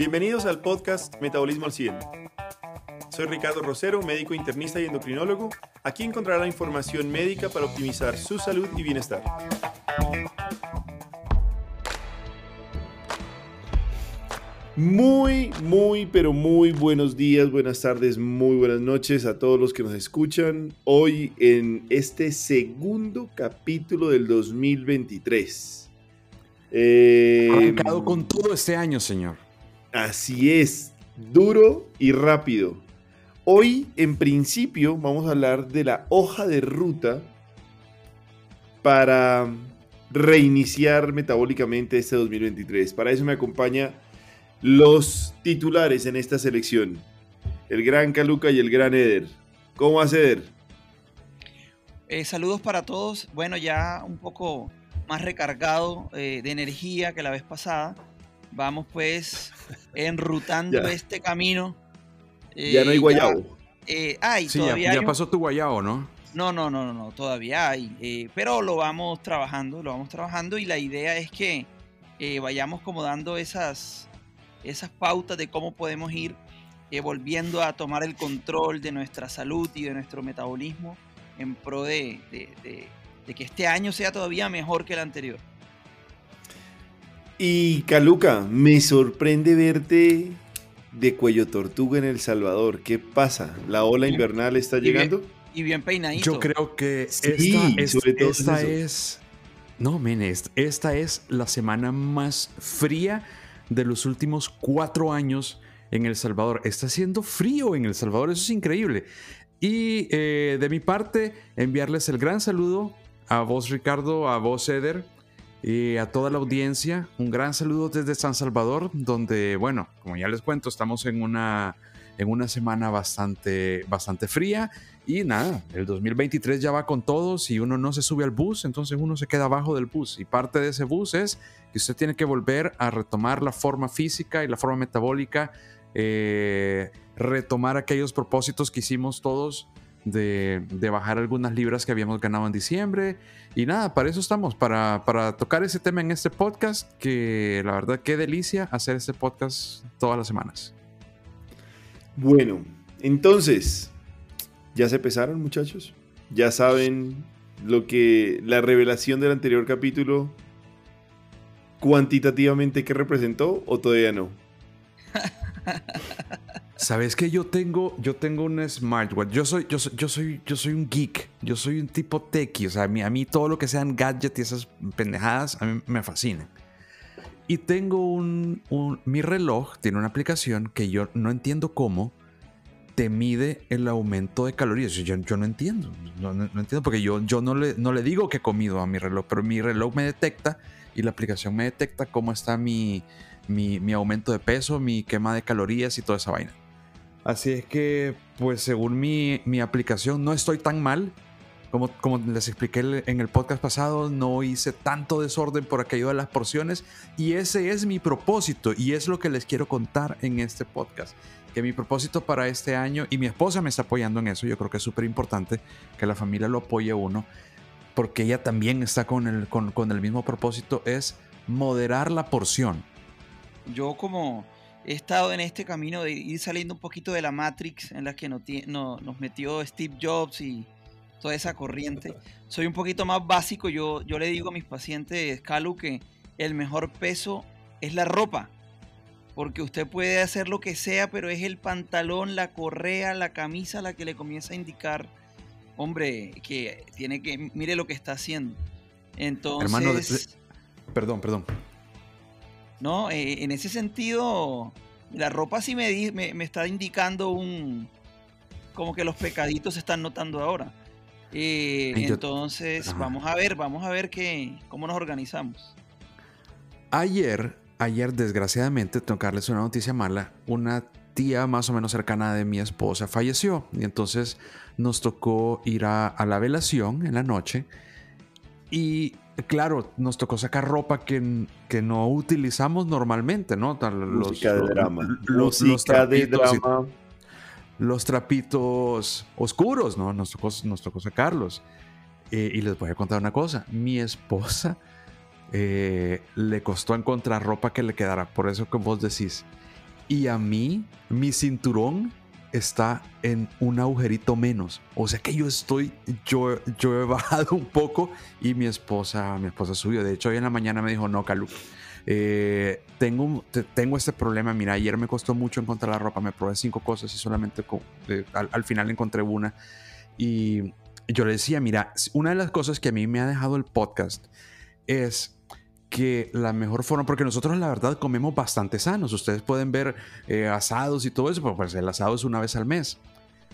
Bienvenidos al podcast Metabolismo al 100. Soy Ricardo Rosero, médico internista y endocrinólogo. Aquí encontrará información médica para optimizar su salud y bienestar. Muy, muy, pero muy buenos días, buenas tardes, muy buenas noches a todos los que nos escuchan hoy en este segundo capítulo del 2023. Eh, Arrancado con todo este año, señor. Así es, duro y rápido. Hoy, en principio, vamos a hablar de la hoja de ruta para reiniciar metabólicamente este 2023. Para eso me acompaña los titulares en esta selección. El gran Caluca y el gran Eder. ¿Cómo va Eder? Eh, saludos para todos. Bueno, ya un poco más recargado eh, de energía que la vez pasada. Vamos pues enrutando este camino. ya no hay eh, guayabo. ay, sí, ya, pasó tu guayabo, ¿no? No, no, no, no, todavía hay. pero lo vamos trabajando, lo vamos trabajando y la idea es que vayamos como dando esas, esas pautas de cómo podemos ir eh, volviendo a tomar el control de nuestra salud y de nuestro metabolismo en pro de, que este año sea todavía mejor que el anterior. Y Caluca, me sorprende verte de cuello tortuga en El Salvador. ¿Qué pasa? ¿La ola invernal está llegando? y bien peinadito. Yo creo que esta, es... No, menes, esta es la semana más fría de los últimos cuatro años en El Salvador. Está haciendo frío en El Salvador, eso es increíble. Y eh, de mi parte, enviarles el gran saludo a vos, Ricardo, a vos, Eder, y a toda la audiencia. Un gran saludo desde San Salvador, donde, bueno, como ya les cuento, estamos en una, en una semana bastante, bastante fría. Y nada, el 2023 ya va con todos y uno no se sube al bus, entonces uno se queda abajo del bus. Y parte de ese bus es que usted tiene que volver a retomar la forma física y la forma metabólica, eh, retomar aquellos propósitos que hicimos todos de, bajar algunas libras que habíamos ganado en diciembre. Y nada, para eso estamos, para, para tocar ese tema en este podcast, que la verdad qué delicia hacer este podcast todas las semanas. Bueno, entonces, ¿ya se pesaron muchachos? ¿Ya saben lo que la revelación del anterior capítulo cuantitativamente qué representó o todavía no? Sabes que yo tengo, yo tengo un smartwatch. Yo soy, yo soy, yo soy, yo soy un geek. Yo soy un tipo techie. O sea, a mí, a mí todo lo que sean gadgets y esas pendejadas a mí me fascinan. Y tengo un, mi reloj tiene una aplicación que yo no entiendo cómo te mide el aumento de calorías. Yo, yo no entiendo, no, no, entiendo porque yo, yo no, le, no le digo que he comido a mi reloj, pero mi reloj me detecta y la aplicación me detecta cómo está mi, mi, aumento de peso, mi quema de calorías y toda esa vaina. Así es que, pues según mi, mi aplicación, no estoy tan mal. Como, como, les expliqué en el podcast pasado, no hice tanto desorden por aquello de las porciones y ese es mi propósito y es lo que les quiero contar en este podcast. Que mi propósito para este año, y mi esposa me está apoyando en eso, yo creo que es súper importante que la familia lo apoye uno, porque ella también está con el, con, el mismo propósito, es moderar la porción. Yo como he estado en este camino de ir saliendo un poquito de la Matrix en la que nos, nos metió Steve Jobs y toda esa corriente, soy un poquito más básico. Yo, yo le digo a mis pacientes, Calu, que el mejor peso es la ropa. Porque usted puede hacer lo que sea, pero es el pantalón, la correa, la camisa la que le comienza a indicar hombre, que tiene que, mire lo que está haciendo. Entonces... Hermano, perdón, perdón. No, eh, en ese sentido, la ropa sí me, me, está indicando un... como que los pecaditos se están notando ahora. Eh, entonces, vamos a ver, vamos a ver qué, cómo nos organizamos. Ayer, ayer desgraciadamente, tengo que darles una noticia mala, una tía más o menos cercana de mi esposa falleció y entonces nos tocó ir a, la velación en la noche y claro, nos tocó sacar ropa que, que no utilizamos normalmente, ¿no? Los, Música de drama. Los, los trapitos, Los trapitos oscuros, ¿no? Nos tocó, nos tocó sacarlos. Eh, y les voy a contar una cosa. Mi esposa eh, le costó encontrar ropa que le quedara. Por eso que vos decís, Y a mí, mi cinturón está en un agujerito menos. O sea que yo estoy, yo, yo he bajado un poco y mi esposa, mi esposa subió. De hecho, hoy en la mañana me dijo, no, Calu, eh, tengo, tengo este problema. Mira, ayer me costó mucho encontrar la ropa. Me probé cinco cosas y solamente al, final encontré una. Y yo le decía, mira, una de las cosas que a mí me ha dejado el podcast es que la mejor forma, porque nosotros la verdad comemos bastante sanos, ustedes pueden ver eh, asados y todo eso, pero pues el asado es una vez al mes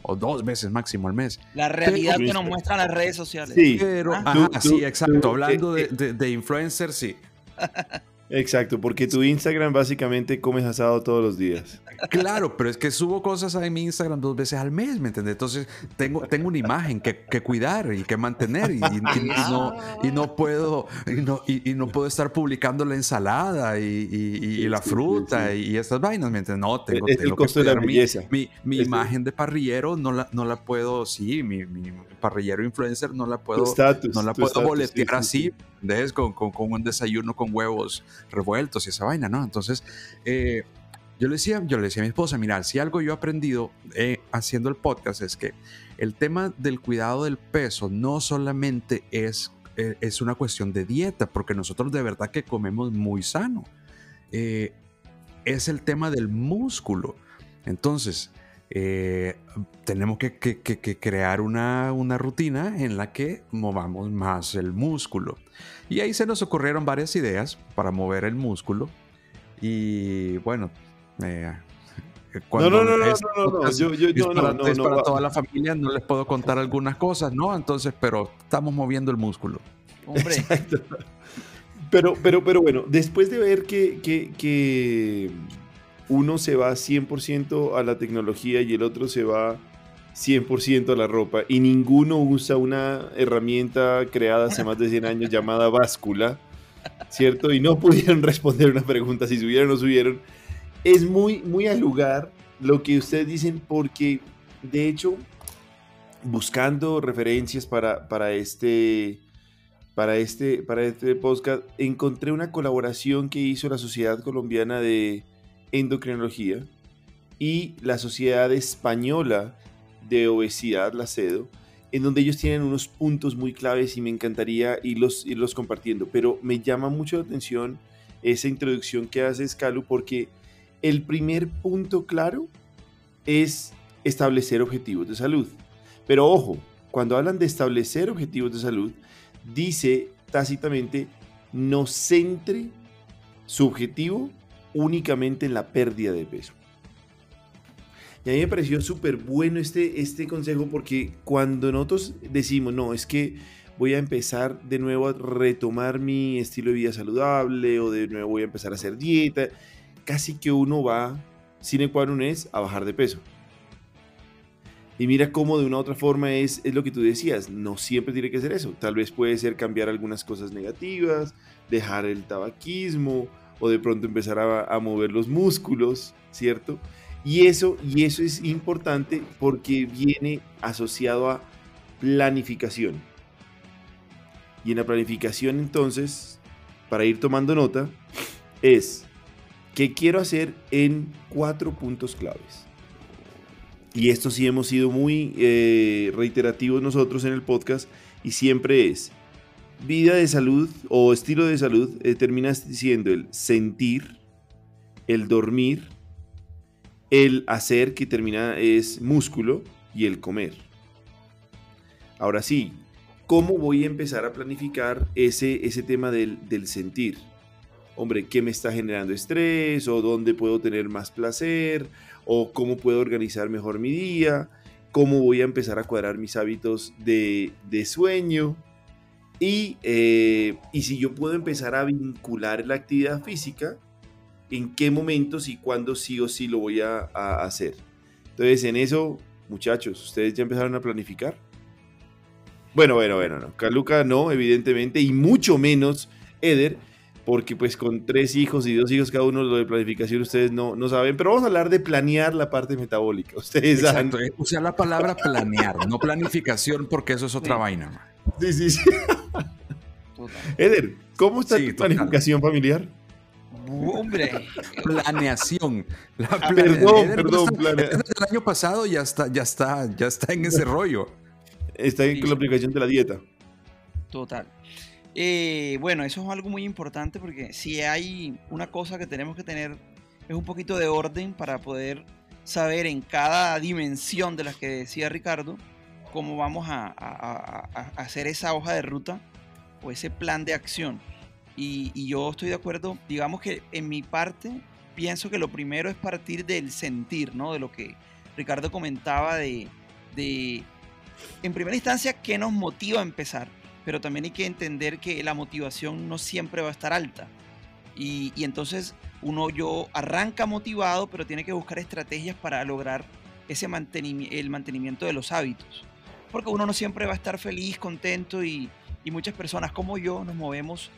o dos veces máximo al mes. La realidad que nos muestran las redes sociales. Sí, pero, ¿Ah? sí, exacto. Hablando de, de, de influencers, sí. Exacto, porque tu Instagram básicamente comes asado todos los días. Claro, pero es que subo cosas en mi Instagram dos veces al mes, ¿me entiendes? Entonces tengo, tengo una imagen que, que cuidar y que mantener y, y, no, y no, puedo, y no, y, no puedo estar publicando la ensalada y, la fruta y estas vainas, ¿me entiendes? No, tengo, es el costo de la belleza. Mi, mi, imagen de parrillero no la, no la puedo, sí, mi, mi parrillero influencer no la puedo, no la puedo boletear así, ¿ves? Con, con, con un desayuno con huevos revueltos y esa vaina, ¿no? Entonces, eh, yo, le decía, yo le decía a mi esposa, mira, si algo yo he aprendido eh, haciendo el podcast es que el tema del cuidado del peso no solamente es, eh, es una cuestión de dieta, porque nosotros de verdad que comemos muy sano. es el tema del músculo. Entonces, tenemos que, que, que crear una, una, rutina en la que movamos más el músculo. Y ahí se nos ocurrieron varias ideas para mover el músculo. Y bueno, eh, no, no, no, no, no, no, yo, yo, es para, no, no, es para toda la familia, no les puedo contar algunas cosas, ¿no? Entonces, pero estamos moviendo el músculo. Hombre. Exacto. Pero, pero, pero bueno, después de ver que, que, que uno se va 100% a la tecnología y el otro se va 100% a la ropa y ninguno usa una herramienta creada hace más de 100 años llamada báscula, ¿cierto? Y no pudieron responder una pregunta si subieron o no subieron. Es muy, muy al lugar lo que ustedes dicen porque, de hecho, buscando referencias para, para este... Para este, para este podcast encontré una colaboración que hizo la Sociedad Colombiana de Endocrinología y la Sociedad Española de obesidad, la CEDO, en donde ellos tienen unos puntos muy claves y me encantaría irlos, irlos compartiendo. Pero me llama mucho la atención esa introducción que hace Calu, porque el primer punto claro es establecer objetivos de salud. Pero ojo, cuando hablan de establecer objetivos de salud, dice tácitamente no centre su objetivo únicamente en la pérdida de peso. Y a mí me pareció súper bueno este, este consejo porque cuando nosotros decimos, no, es que voy a empezar de nuevo a retomar mi estilo de vida saludable o de nuevo voy a empezar a hacer dieta, casi que uno va, sin es a bajar de peso. Y mira cómo de una u otra forma es, es lo que tú decías, no siempre tiene que ser eso. Tal vez puede ser cambiar algunas cosas negativas, dejar el tabaquismo o de pronto empezar a, mover los músculos, ¿cierto? Y eso, y eso es importante porque viene asociado a planificación. Y en la planificación entonces, para ir tomando nota, es qué quiero hacer en cuatro puntos claves. Y esto sí hemos sido muy eh, reiterativos nosotros en el podcast y siempre es vida de salud o estilo de salud, eh, terminas diciendo el sentir, el dormir, el hacer que termina es músculo y el comer. Ahora sí, ¿cómo voy a empezar a planificar ese, ese tema del, del sentir? Hombre, ¿qué me está generando estrés? ¿O dónde puedo tener más placer? ¿O cómo puedo organizar mejor mi día? ¿Cómo voy a empezar a cuadrar mis hábitos de, de sueño? Y, eh, y si yo puedo empezar a vincular la actividad física en qué momentos y cuándo sí o sí lo voy a, hacer. Entonces, en eso, muchachos, ¿ustedes ya empezaron a planificar? Bueno, bueno, bueno, no. Caluca no, evidentemente, y mucho menos Eder, porque pues con tres hijos y dos hijos cada uno, lo de planificación ustedes no, no saben, pero vamos a hablar de planear la parte metabólica. Ustedes Exacto, saben. Eh, la palabra planear, no planificación, porque eso es otra vaina. Sí, sí, sí. Eder, ¿cómo está tu planificación familiar? Hombre. Planeación. La ah, perdón, perdón. Desde el año pasado ya está, ya está, ya está en ese rollo. Está en la aplicación de la dieta. Total. Eh, bueno, eso es algo muy importante porque si hay una cosa que tenemos que tener es un poquito de orden para poder saber en cada dimensión de las que decía Ricardo cómo vamos a, hacer esa hoja de ruta o ese plan de acción. Y, yo estoy de acuerdo, digamos que en mi parte pienso que lo primero es partir del sentir, ¿no? De lo que Ricardo comentaba de, de en primera instancia, qué nos motiva a empezar, pero también hay que entender que la motivación no siempre va a estar alta. Y, y entonces uno yo arranca motivado, pero tiene que buscar estrategias para lograr ese mantenimiento, el mantenimiento de los hábitos. Porque uno no siempre va a estar feliz, contento y, y muchas personas como yo nos movemos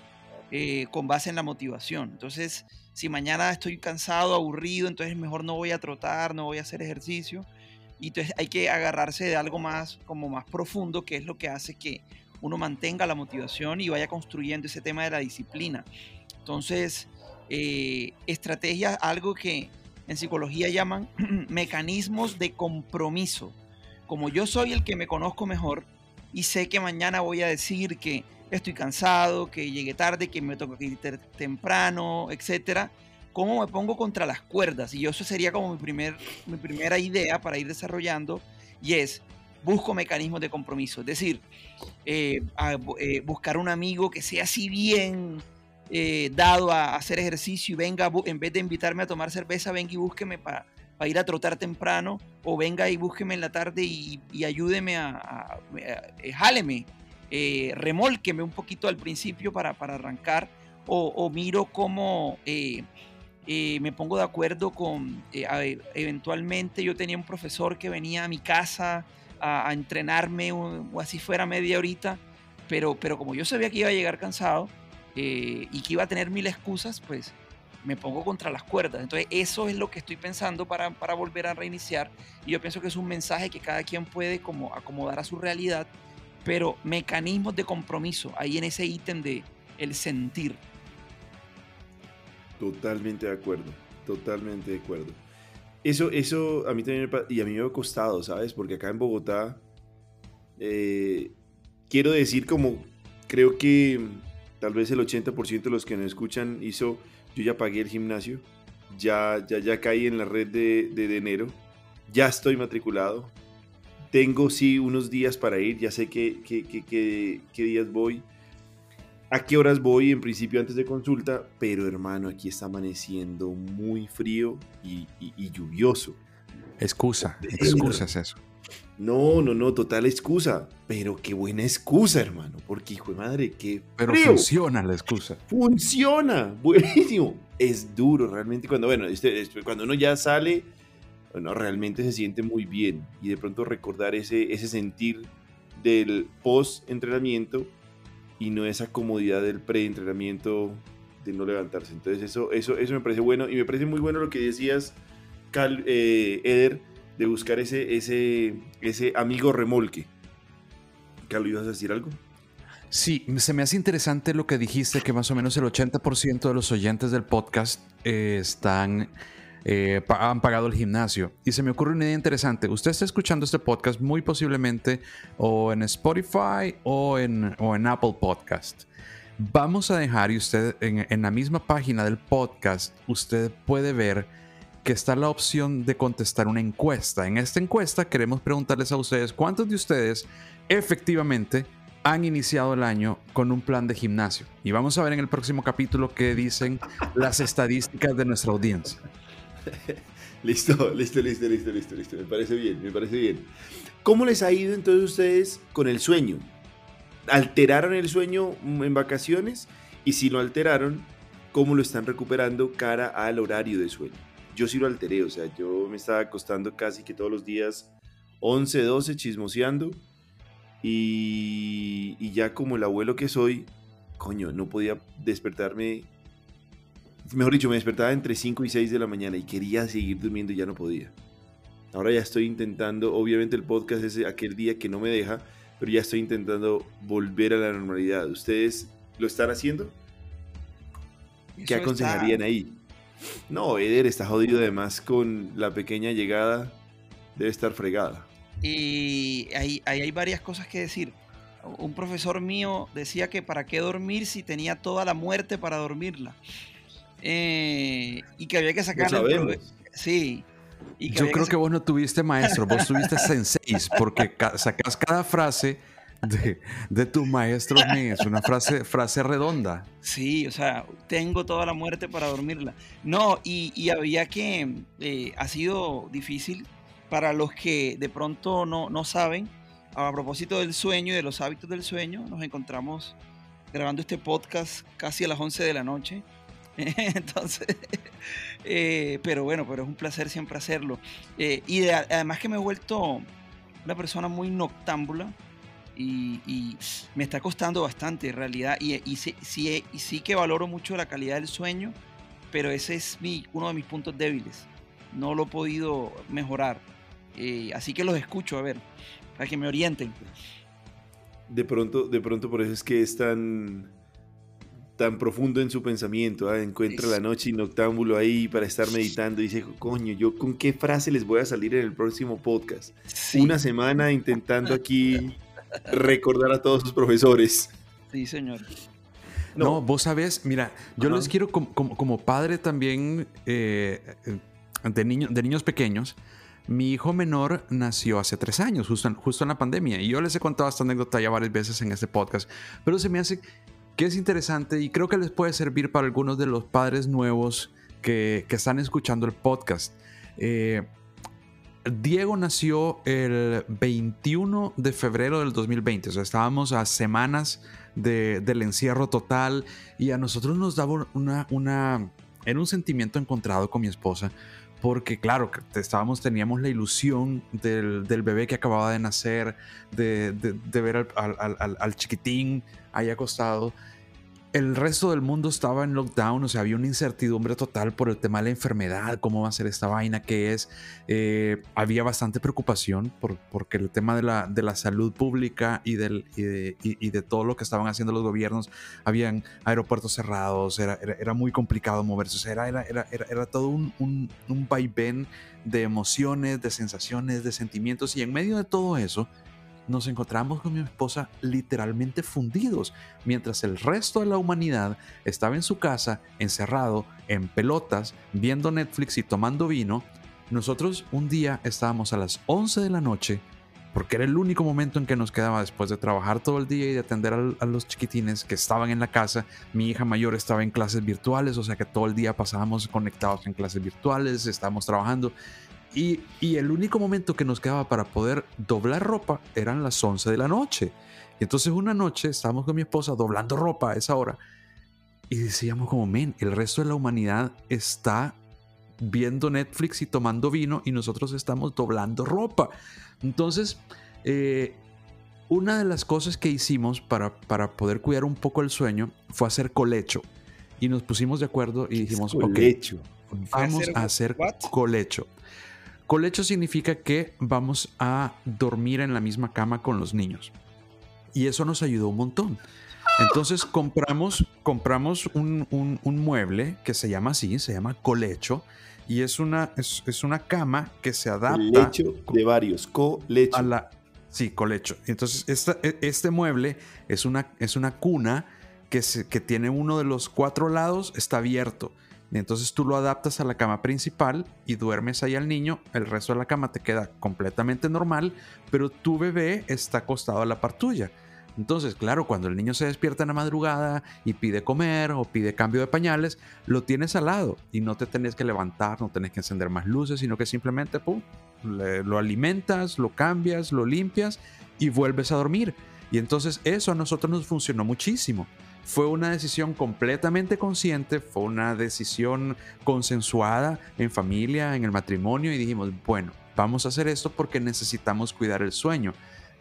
eh, con base en la motivación. Entonces, si mañana estoy cansado, aburrido, entonces mejor no voy a trotar, no voy a hacer ejercicio. Y entonces hay que agarrarse de algo más, como más profundo, que es lo que hace que uno mantenga la motivación y vaya construyendo ese tema de la disciplina. Entonces, eh, estrategias, algo que en psicología llaman mecanismos de compromiso. Como yo soy el que me conozco mejor y sé que mañana voy a decir que estoy cansado, que llegué tarde, que me toca ir temprano, etcétera, ¿cómo me pongo contra las cuerdas? Y eso sería como mi, primer, mi primera idea para ir desarrollando y es busco mecanismos de compromiso, es decir, eh, eh, buscar un amigo que sea así bien eh, dado a hacer ejercicio y venga, en vez de invitarme a tomar cerveza, venga y búsqueme para ir a trotar temprano, o venga y búsqueme en la tarde y, ayúdeme a, a, eh, jáleme, eh, remólqueme un poquito al principio para, arrancar, o, miro cómo me pongo de acuerdo con, eventualmente yo tenía un profesor que venía a mi casa a, entrenarme, o, así fuera media horita, pero, pero como yo sabía que iba a llegar cansado, eh, y que iba a tener mil excusas, pues me pongo contra las cuerdas. Entonces eso es lo que estoy pensando para, para volver a reiniciar. Y yo pienso que es un mensaje que cada quien puede como acomodar a su realidad, pero mecanismos de compromiso, ahí en ese ítem de el sentir. Totalmente de acuerdo, totalmente de acuerdo. Eso, eso a mí también y a mí me ha costado, ¿sabes? Porque acá en Bogotá, eh, quiero decir como, creo que tal vez el 80% de los que nos escuchan hizo, yo ya pagué el gimnasio, ya, ya, ya caí en la red de, de, enero, ya estoy matriculado, tengo sí unos días para ir, ya sé qué, qué, qué, qué, días voy, a qué horas voy en principio antes de consulta, pero hermano, aquí está amaneciendo muy frío y, y, lluvioso. Excusa, excusa es eso. No, no, no, total excusa. Pero qué buena excusa, hermano. Porque, hijo de madre, qué. Pero funciona la excusa. Funciona. Buenísimo. Es duro, realmente. Cuando, bueno, este, este, cuando uno ya sale, bueno, realmente se siente muy bien. Y de pronto recordar ese, ese sentir del post-entrenamiento y no esa comodidad del pre-entrenamiento de no levantarse. Entonces, eso, eso, eso me parece bueno. Y me parece muy bueno lo que decías, Cal, eh, Eder de buscar ese, ese, ese amigo remolque. Carlos, ¿ibas a decir algo? Sí, se me hace interesante lo que dijiste, que más o menos el 80% de los oyentes del podcast eh, están, eh, han pagado el gimnasio. Y se me ocurre una idea interesante. Usted está escuchando este podcast muy posiblemente o en Spotify o en, o en Apple Podcast. Vamos a dejar y usted en, en la misma página del podcast, usted puede ver que está la opción de contestar una encuesta. En esta encuesta queremos preguntarles a ustedes cuántos de ustedes efectivamente han iniciado el año con un plan de gimnasio. Y vamos a ver en el próximo capítulo qué dicen las estadísticas de nuestra audiencia. Listo, listo, listo, listo, listo, listo. Me parece bien, me parece bien. ¿Cómo les ha ido entonces ustedes con el sueño? ¿Alteraron el sueño en vacaciones? Y si lo alteraron, ¿cómo lo están recuperando cara al horario de sueño? Yo sí lo alteré, o sea, yo me estaba acostando casi que todos los días 11, 12 chismoseando y, y ya como el abuelo que soy, coño, no podía despertarme, mejor dicho, me despertaba entre 5 y 6 de la mañana y quería seguir durmiendo y ya no podía. Ahora ya estoy intentando, obviamente el podcast es aquel día que no me deja, pero ya estoy intentando volver a la normalidad. ¿Ustedes lo están haciendo? ¿Qué aconsejarían ahí? No, Eder está jodido además con la pequeña llegada. Debe estar fregada. Y ahí, hay varias cosas que decir. Un profesor mío decía que para qué dormir si tenía toda la muerte para dormirla. Eh, y que había que sacar. Sí. Yo creo que, vos no tuviste maestro, vos tuviste senseis, porque sacas cada frase de, de tu maestro es una frase, frase redonda. Sí, o sea, tengo toda la muerte para dormirla. No, y, había que, eh, ha sido difícil para los que de pronto no, no saben, a propósito del sueño y de los hábitos del sueño, nos encontramos grabando este podcast casi a las 11 de la noche. Entonces, eh, pero bueno, pero es un placer siempre hacerlo. Eh, y además que me he vuelto una persona muy noctámbula y, me está costando bastante en realidad. Y, y, sí, y sí que valoro mucho la calidad del sueño, pero ese es mi, uno de mis puntos débiles. No lo he podido mejorar. Eh, así que los escucho, a ver, para que me orienten. De pronto, de pronto por eso es que es tan, tan profundo en su pensamiento. ¿ah? Encuentra la noche y noctámbulo ahí para estar meditando y dice, coño, ¿yo con qué frase les voy a salir en el próximo podcast? Una semana intentando aquí recordar a todos sus profesores. Sí, señor. No, vos sabés, mira, yo les quiero como, padre también eh, de, de niños pequeños. Mi hijo menor nació hace tres años, justo en, justo en la pandemia, y yo les he contado esta anécdota ya varias veces en este podcast, pero se me hace que es interesante y creo que les puede servir para algunos de los padres nuevos que, que están escuchando el podcast. Eh, Diego nació el 21 de febrero del 2020, o sea, estábamos a semanas del encierro total y a nosotros nos daba una, una, era un sentimiento encontrado con mi esposa, porque claro, estábamos, teníamos la ilusión del, bebé que acababa de nacer, de, ver al, chiquitín ahí acostado, el resto del mundo estaba en lockdown, o sea, había una incertidumbre total por el tema de la enfermedad, cómo va a ser esta vaina, qué es. Eh, había bastante preocupación por, porque el tema de la, de la salud pública y, del, y de, todo lo que estaban haciendo los gobiernos, habían aeropuertos cerrados, era, era, muy complicado moverse, o sea, era, era, era, todo un, un, un vaivén de emociones, de sensaciones, de sentimientos, y en medio de todo eso, nos encontramos con mi esposa literalmente fundidos, mientras el resto de la humanidad estaba en su casa, encerrado, en pelotas, viendo Netflix y tomando vino. Nosotros un día estábamos a las 11 de la noche, porque era el único momento en que nos quedaba después de trabajar todo el día y de atender a, los chiquitines que estaban en la casa. Mi hija mayor estaba en clases virtuales, o sea que todo el día pasábamos conectados en clases virtuales, estábamos trabajando y, el único momento que nos quedaba para poder doblar ropa eran las 11 de la noche. Y entonces una noche estábamos con mi esposa doblando ropa a esa hora. Y decíamos como, men, el resto de la humanidad está viendo Netflix y tomando vino y nosotros estamos doblando ropa. Entonces, eh, una de las cosas que hicimos para, para poder cuidar un poco el sueño fue hacer colecho. Y nos pusimos de acuerdo y dijimos, ok, vamos a hacer colecho. Colecho significa que vamos a dormir en la misma cama con los niños. Y eso nos ayudó un montón. Entonces compramos, compramos un, mueble que se llama así, se llama colecho. Y es una, es, una cama que se adapta. Colecho de varios, colecho. A la, sí, colecho. Entonces e, este mueble es una, es una cuna que, que tiene uno de los cuatro lados, está abierto. Entonces tú lo adaptas a la cama principal y duermes ahí al niño, el resto de la cama te queda completamente normal, pero tu bebé está acostado a la par tuya. Entonces, claro, cuando el niño se despierta en la madrugada y pide comer o pide cambio de pañales, lo tienes al lado y no te tenés que levantar, no tenés que encender más luces, sino que simplemente pum, lo alimentas, lo cambias, lo limpias y vuelves a dormir. Y entonces eso a nosotros nos funcionó muchísimo. Fue una decisión completamente consciente, fue una decisión consensuada en familia, en el matrimonio y dijimos, bueno, vamos a hacer esto porque necesitamos cuidar el sueño.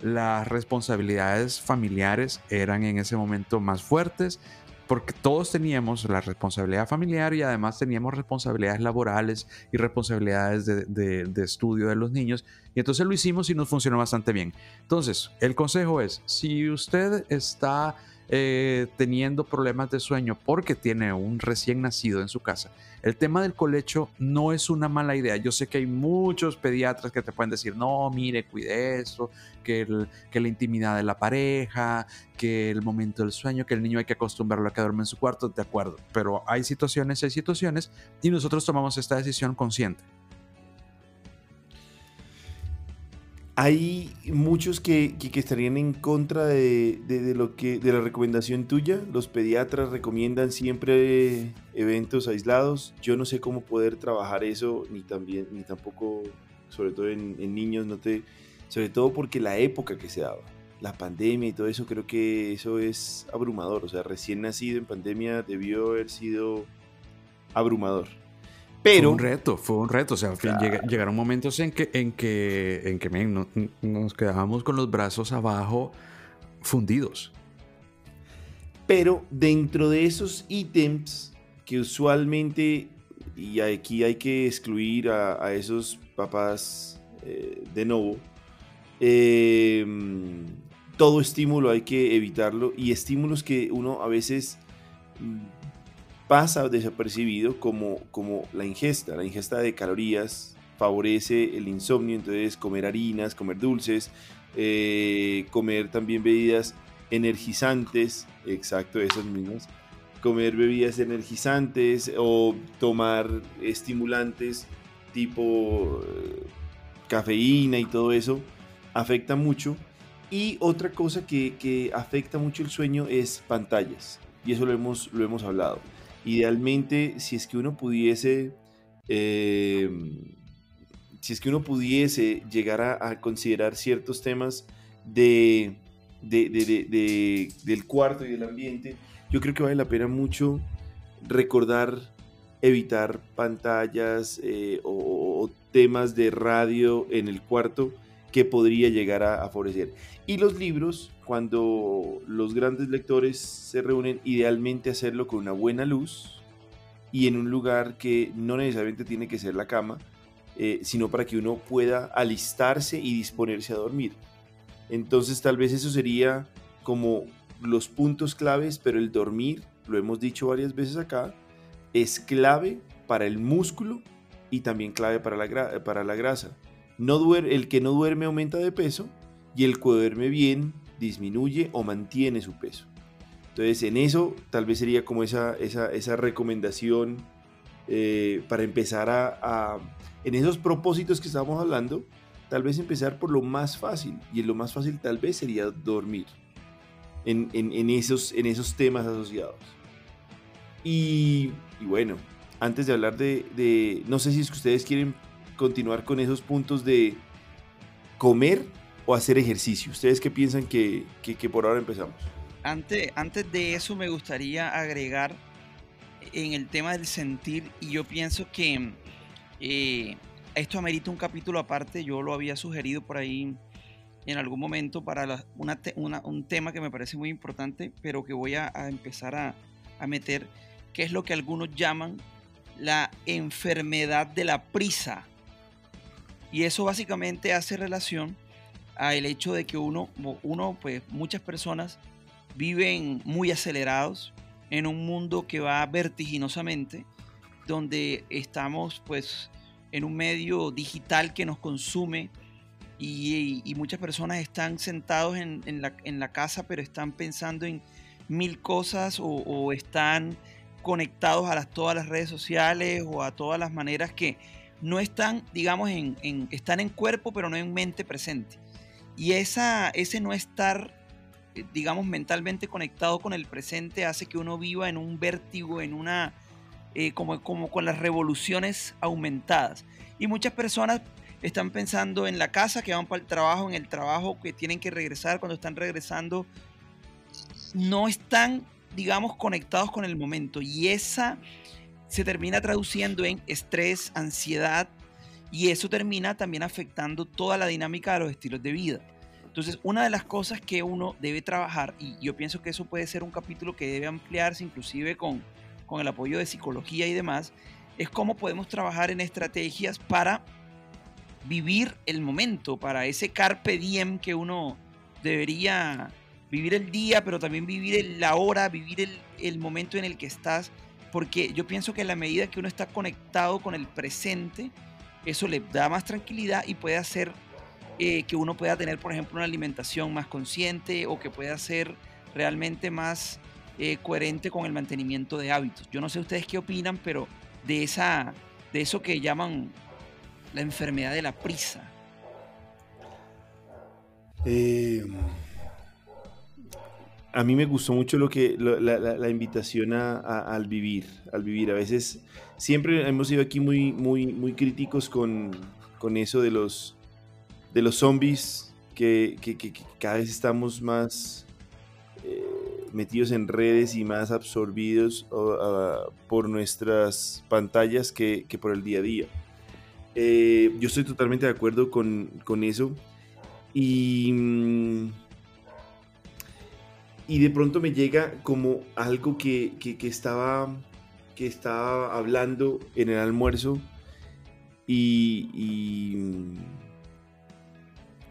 Las responsabilidades familiares eran en ese momento más fuertes porque todos teníamos la responsabilidad familiar y además teníamos responsabilidades laborales y responsabilidades de, estudio de los niños. Y entonces lo hicimos y nos funcionó bastante bien. Entonces, el consejo es, si usted está eh, teniendo problemas de sueño porque tiene un recién nacido en su casa, el tema del colecho no es una mala idea. Yo sé que hay muchos pediatras que te pueden decir, no, mire, cuide eso, que, que la intimidad de la pareja, que el momento del sueño, que el niño hay que acostumbrarlo a que duerme en su cuarto, de acuerdo. Pero hay situaciones, hay situaciones y nosotros tomamos esta decisión consciente. Hay muchos que, estarían en contra de, lo que, de la recomendación tuya. Los pediatras recomiendan siempre eventos aislados. Yo no sé cómo poder trabajar eso, ni también, ni tampoco, sobre todo en, niños, no te, sobre todo porque la época que se daba, la pandemia y todo eso, creo que eso es abrumador. O sea, recién nacido en pandemia debió haber sido abrumador. Pero, fue un reto, fue un reto. O sea, llegaron momentos en que, en que, en que nos quedábamos con los brazos abajo fundidos. Pero dentro de esos ítems que usualmente, y aquí hay que excluir a, esos papás eh, de nuevo, em, todo estímulo hay que evitarlo y estímulos que uno a veces pasa desapercibido como, como la ingesta. La ingesta de calorías favorece el insomnio, entonces comer harinas, comer dulces, eh, comer también bebidas energizantes, exacto, esas mismas, comer bebidas energizantes o tomar estimulantes tipo eh, cafeína y todo eso, afecta mucho. Y otra cosa que, que, afecta mucho el sueño es pantallas, y eso lo hemos, lo hemos hablado. Idealmente, si es que uno pudiese, em, si es que uno pudiese llegar a, considerar ciertos temas de, del cuarto y del ambiente, yo creo que vale la pena mucho recordar evitar pantallas eh, o, temas de radio en el cuarto que podría llegar a, favorecer. Y los libros, cuando los grandes lectores se reúnen, idealmente hacerlo con una buena luz y en un lugar que no necesariamente tiene que ser la cama, eh, sino para que uno pueda alistarse y disponerse a dormir. Entonces tal vez eso sería como los puntos claves, pero el dormir, lo hemos dicho varias veces acá, es clave para el músculo y también clave para la, para la grasa. No el que no duerme aumenta de peso y el que duerme bien disminuye o mantiene su peso. Entonces en eso tal vez sería como esa, esa, recomendación eh, para empezar a, en esos propósitos que estábamos hablando, tal vez empezar por lo más fácil y lo más fácil tal vez sería dormir en, esos, en esos temas asociados. Y, bueno, antes de hablar de, de, no sé si es que ustedes quieren continuar con esos puntos de comer o hacer ejercicio? ¿Ustedes qué piensan que, por ahora empezamos? Antes, antes de eso me gustaría agregar en el tema del sentir y yo pienso que eh, esto amerita un capítulo aparte, yo lo había sugerido por ahí en algún momento para un tema que me parece muy importante, pero que voy a, empezar a, a meter, que es lo que algunos llaman la enfermedad de la prisa. Y eso básicamente hace relación al hecho de que uno, uno, pues muchas personas viven muy acelerados en un mundo que va vertiginosamente, donde estamos pues en un medio digital que nos consume y, muchas personas están sentados en, la, casa pero están pensando en mil cosas o, están conectados a las, todas las redes sociales o a todas las maneras que no están, digamos, en, están en cuerpo, pero no en mente presente. Y esa, ese no estar, eh, digamos, mentalmente conectado con el presente hace que uno viva en un vértigo, en una, eh, como, como con las revoluciones aumentadas. Y muchas personas están pensando en la casa, que van para el trabajo, en el trabajo que tienen que regresar, cuando están regresando, no están, digamos, conectados con el momento. Y esa se termina traduciendo en estrés, ansiedad y eso termina también afectando toda la dinámica de los estilos de vida. Entonces, una de las cosas que uno debe trabajar, y yo pienso que eso puede ser un capítulo que debe ampliarse inclusive con, con el apoyo de psicología y demás, es cómo podemos trabajar en estrategias para vivir el momento, para ese carpe diem que uno debería vivir el día, pero también vivir la hora, vivir el, el momento en el que estás, porque yo pienso que a la medida que uno está conectado con el presente, eso le da más tranquilidad y puede hacer eh, que uno pueda tener, por ejemplo, una alimentación más consciente o que pueda ser realmente más eh, coherente con el mantenimiento de hábitos. Yo no sé ustedes qué opinan, pero de, esa, de eso que llaman la enfermedad de la prisa. Eh, a mí me gustó mucho lo que la, invitación al vivir, al vivir. A veces siempre hemos sido aquí muy, muy, muy críticos con, eso de los, de los zombies, que, cada vez estamos más eh, metidos en redes y más absorbidos por nuestras pantallas que, por el día a día. Eh, yo estoy totalmente de acuerdo con, con eso. Y, mm, y de pronto me llega como algo que, estaba, que estaba hablando en el almuerzo y,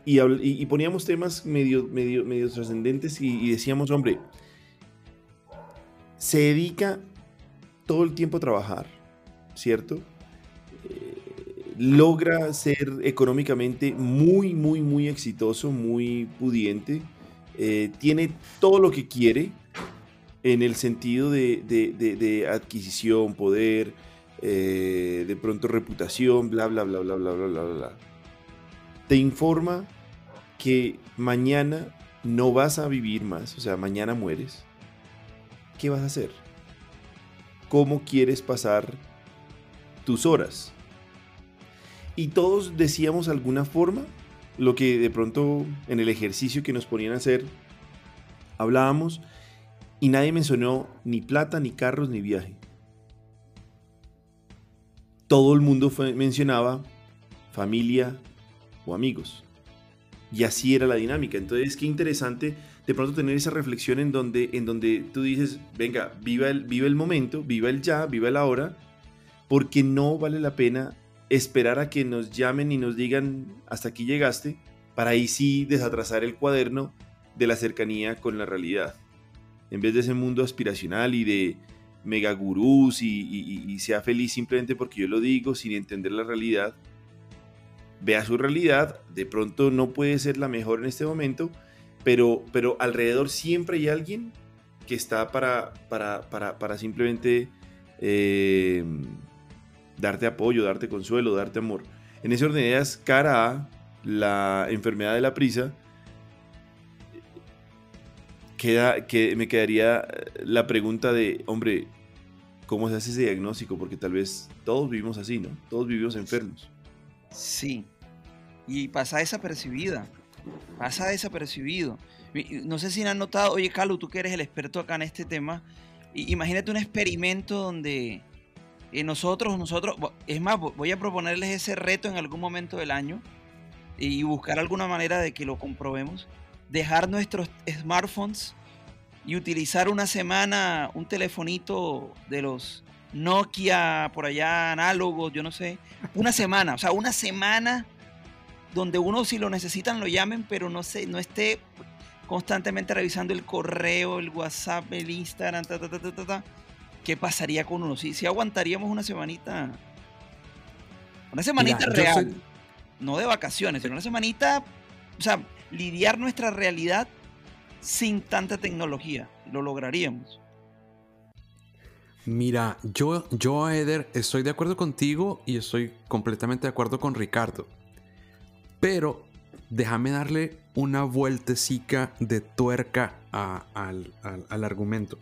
y, poníamos temas medio, medio, medio trascendentes y, decíamos, hombre, se dedica todo el tiempo a trabajar, ¿cierto? logra ser económicamente muy, muy, muy exitoso, muy pudiente. Eh, tiene todo lo que quiere en el sentido de, adquisición, poder, eh, de pronto reputación, bla, bla, bla, bla, bla, bla, bla, bla. Te informa que mañana no vas a vivir más, o sea, mañana mueres. ¿Qué vas a hacer? ¿Cómo quieres pasar tus horas? y todos decíamos alguna forma lo que de pronto en el ejercicio que nos ponían a hacer hablábamos y nadie mencionó ni plata, ni carros, ni viaje. Todo el mundo mencionaba familia o amigos. Y así era la dinámica. Entonces, qué interesante de pronto tener esa reflexión en donde, en donde tú dices, venga, viva el, el momento, viva el ya, viva el ahora, porque no vale la pena esperar a que nos llamen y nos digan hasta aquí llegaste, para ahí sí desatrasar el cuaderno de la cercanía con la realidad. En vez de ese mundo aspiracional y de megagurús y, y, sea feliz simplemente porque yo lo digo sin entender la realidad, vea su realidad, de pronto no puede ser la mejor en este momento, pero, pero alrededor siempre hay alguien que está para, para, para, para simplemente eh, darte apoyo, darte consuelo, darte amor. En ese orden de ideas, cara a la enfermedad de la prisa, queda, que me quedaría la pregunta de, hombre, ¿cómo se hace ese diagnóstico? Porque tal vez todos vivimos así, ¿no? Todos vivimos enfermos. Sí. Y pasa desapercibida. Pasa desapercibido. No sé si han notado, oye, Carlos, tú que eres el experto acá en este tema, imagínate un experimento donde y nosotros, nosotros, es más, voy a proponerles ese reto en algún momento del año y buscar alguna manera de que lo comprobemos. Dejar nuestros smartphones y utilizar una semana un telefonito de los Nokia por allá análogos, yo no sé. Una semana, o sea, una semana donde uno si lo necesitan lo llamen, pero no sé, no esté constantemente revisando el correo, el WhatsApp, el Instagram, ta, ta, ta, ta, ta ¿qué pasaría con uno? Si, si aguantaríamos una semanita, una semanita real, no de vacaciones, sino una semanita, o sea, lidiar nuestra realidad sin tanta tecnología. Lo lograríamos. Mira, yo, yo, Eder, estoy de acuerdo contigo y estoy completamente de acuerdo con Ricardo. Pero déjame darle una vueltecita de tuerca al, al argumento.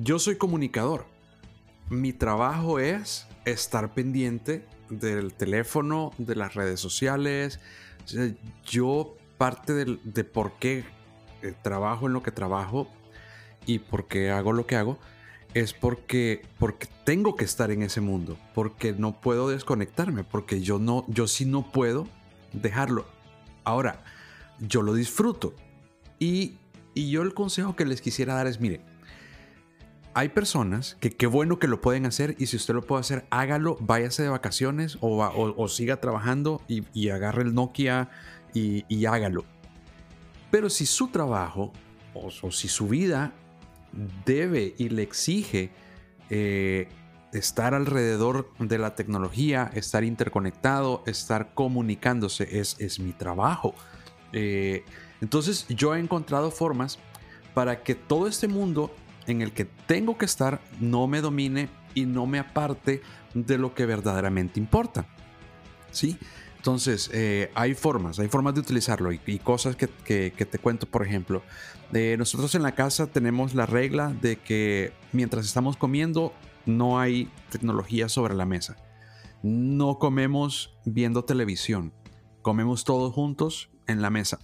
Yo soy comunicador. Mi trabajo es estar pendiente del teléfono, de las redes sociales. Yo parte de, por qué eh, trabajo en lo que trabajo y por qué hago lo que hago es porque, porque tengo que estar en ese mundo, porque no puedo desconectarme, porque yo no, yo sí no puedo dejarlo. Ahora, yo lo disfruto y, y yo el consejo que les quisiera dar es, mire, hay personas que qué bueno que lo pueden hacer y si usted lo puede hacer, hágalo, váyase de vacaciones o, siga trabajando y, agarre el Nokia y, hágalo. Pero si su trabajo o, si su vida debe y le exige eh, estar alrededor de la tecnología, estar interconectado, estar comunicándose, es, es mi trabajo. Eh, entonces yo he encontrado formas para que todo este mundo en el que tengo que estar no me domine y no me aparte de lo que verdaderamente importa. ¿Sí? Entonces, eh, hay formas, hay formas de utilizarlo y, cosas que, te cuento, por ejemplo. Eh, nosotros en la casa tenemos la regla de que mientras estamos comiendo no hay tecnología sobre la mesa. No comemos viendo televisión, comemos todos juntos en la mesa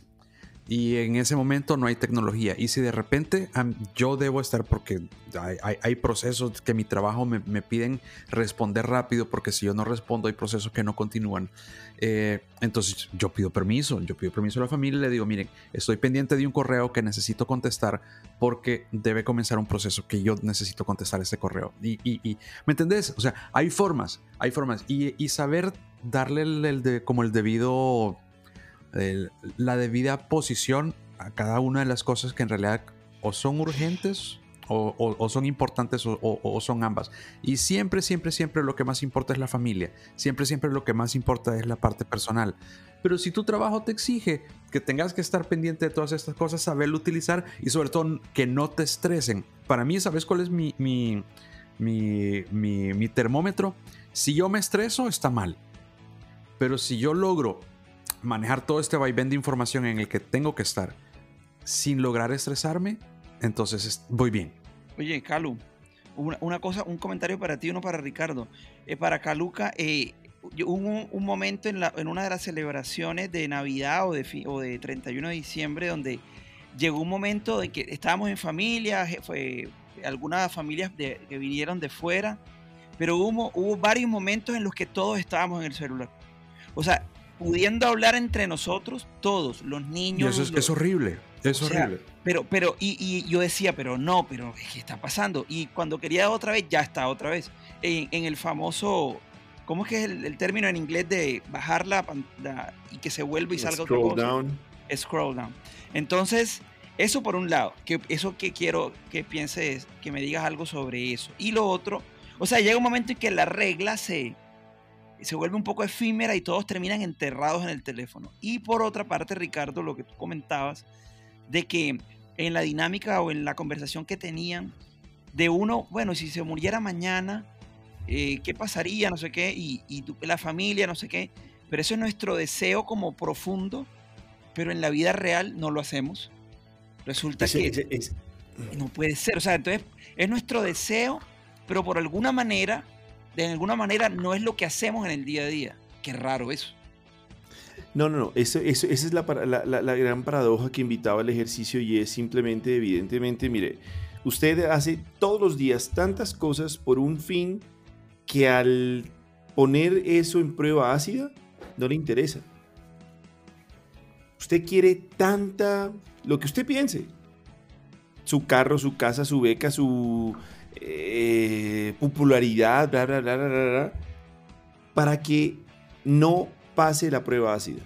y en ese momento no hay tecnología. Y si de repente yo debo estar, porque hay, procesos que mi trabajo me, piden responder rápido, porque si yo no respondo hay procesos que no continúan. Eh, entonces yo pido permiso, yo pido permiso a la familia y le digo, miren, estoy pendiente de un correo que necesito contestar porque debe comenzar un proceso que yo necesito contestar ese correo. Y, y, ¿me entendés? O sea, hay formas, hay formas. Y, saber darle el, de, como el debido la debida posición a cada una de las cosas que en realidad o son urgentes o, son importantes o, son ambas. Y siempre, siempre, siempre lo que más importa es la familia. Siempre, siempre lo que más importa es la parte personal. Pero si tu trabajo te exige que tengas que estar pendiente de todas estas cosas, saberlo utilizar y sobre todo que no te estresen. Para mí, ¿sabes cuál es mi, mi, mi, mi termómetro? Si yo me estreso, está mal. Pero si yo logro manejar todo este vaivén de información en el que tengo que estar sin lograr estresarme, entonces voy bien. Oye, Calu, una, cosa, un comentario para ti, uno para Ricardo. Eh, para Caluca, eh, hubo un, momento en, la, en, una de las celebraciones de Navidad o de, o de 31 de diciembre donde llegó un momento en que estábamos en familia, fue algunas familias que vinieron de fuera, pero hubo, hubo varios momentos en los que todos estábamos en el celular. O sea, pudiendo hablar entre nosotros, todos, los niños. eso es, horrible, es horrible. Pero, pero, y, yo decía, pero no, pero ¿qué está pasando? Y cuando quería otra vez, ya está otra vez. En, el famoso, ¿cómo es que es el, término en inglés de bajar la, y que se vuelva y salga otra cosa? Down. Scroll down. Entonces, eso por un lado, que eso que quiero que pienses, que me digas algo sobre eso. Y lo otro, o sea, llega un momento en que la regla se, se vuelve un poco efímera y todos terminan enterrados en el teléfono. Y por otra parte, Ricardo, lo que tú comentabas, de que en la dinámica o en la conversación que tenían, de uno, bueno, si se muriera mañana, eh, ¿qué pasaría? No sé qué, y, la familia, no sé qué. Pero eso es nuestro deseo como profundo, pero en la vida real no lo hacemos. Resulta que no puede ser. O sea, entonces es nuestro deseo, pero por alguna manera de alguna manera no es lo que hacemos en el día a día. Qué raro eso. No, no, no. Eso, esa es la, la, gran paradoja que invitaba al ejercicio y es simplemente, evidentemente, mire, usted hace todos los días tantas cosas por un fin que al poner eso en prueba ácida no le interesa. Usted quiere tanta, lo que usted piense. Su carro, su casa, su beca, su eh, popularidad, bla, bla, bla, bla, para que no pase la prueba ácida.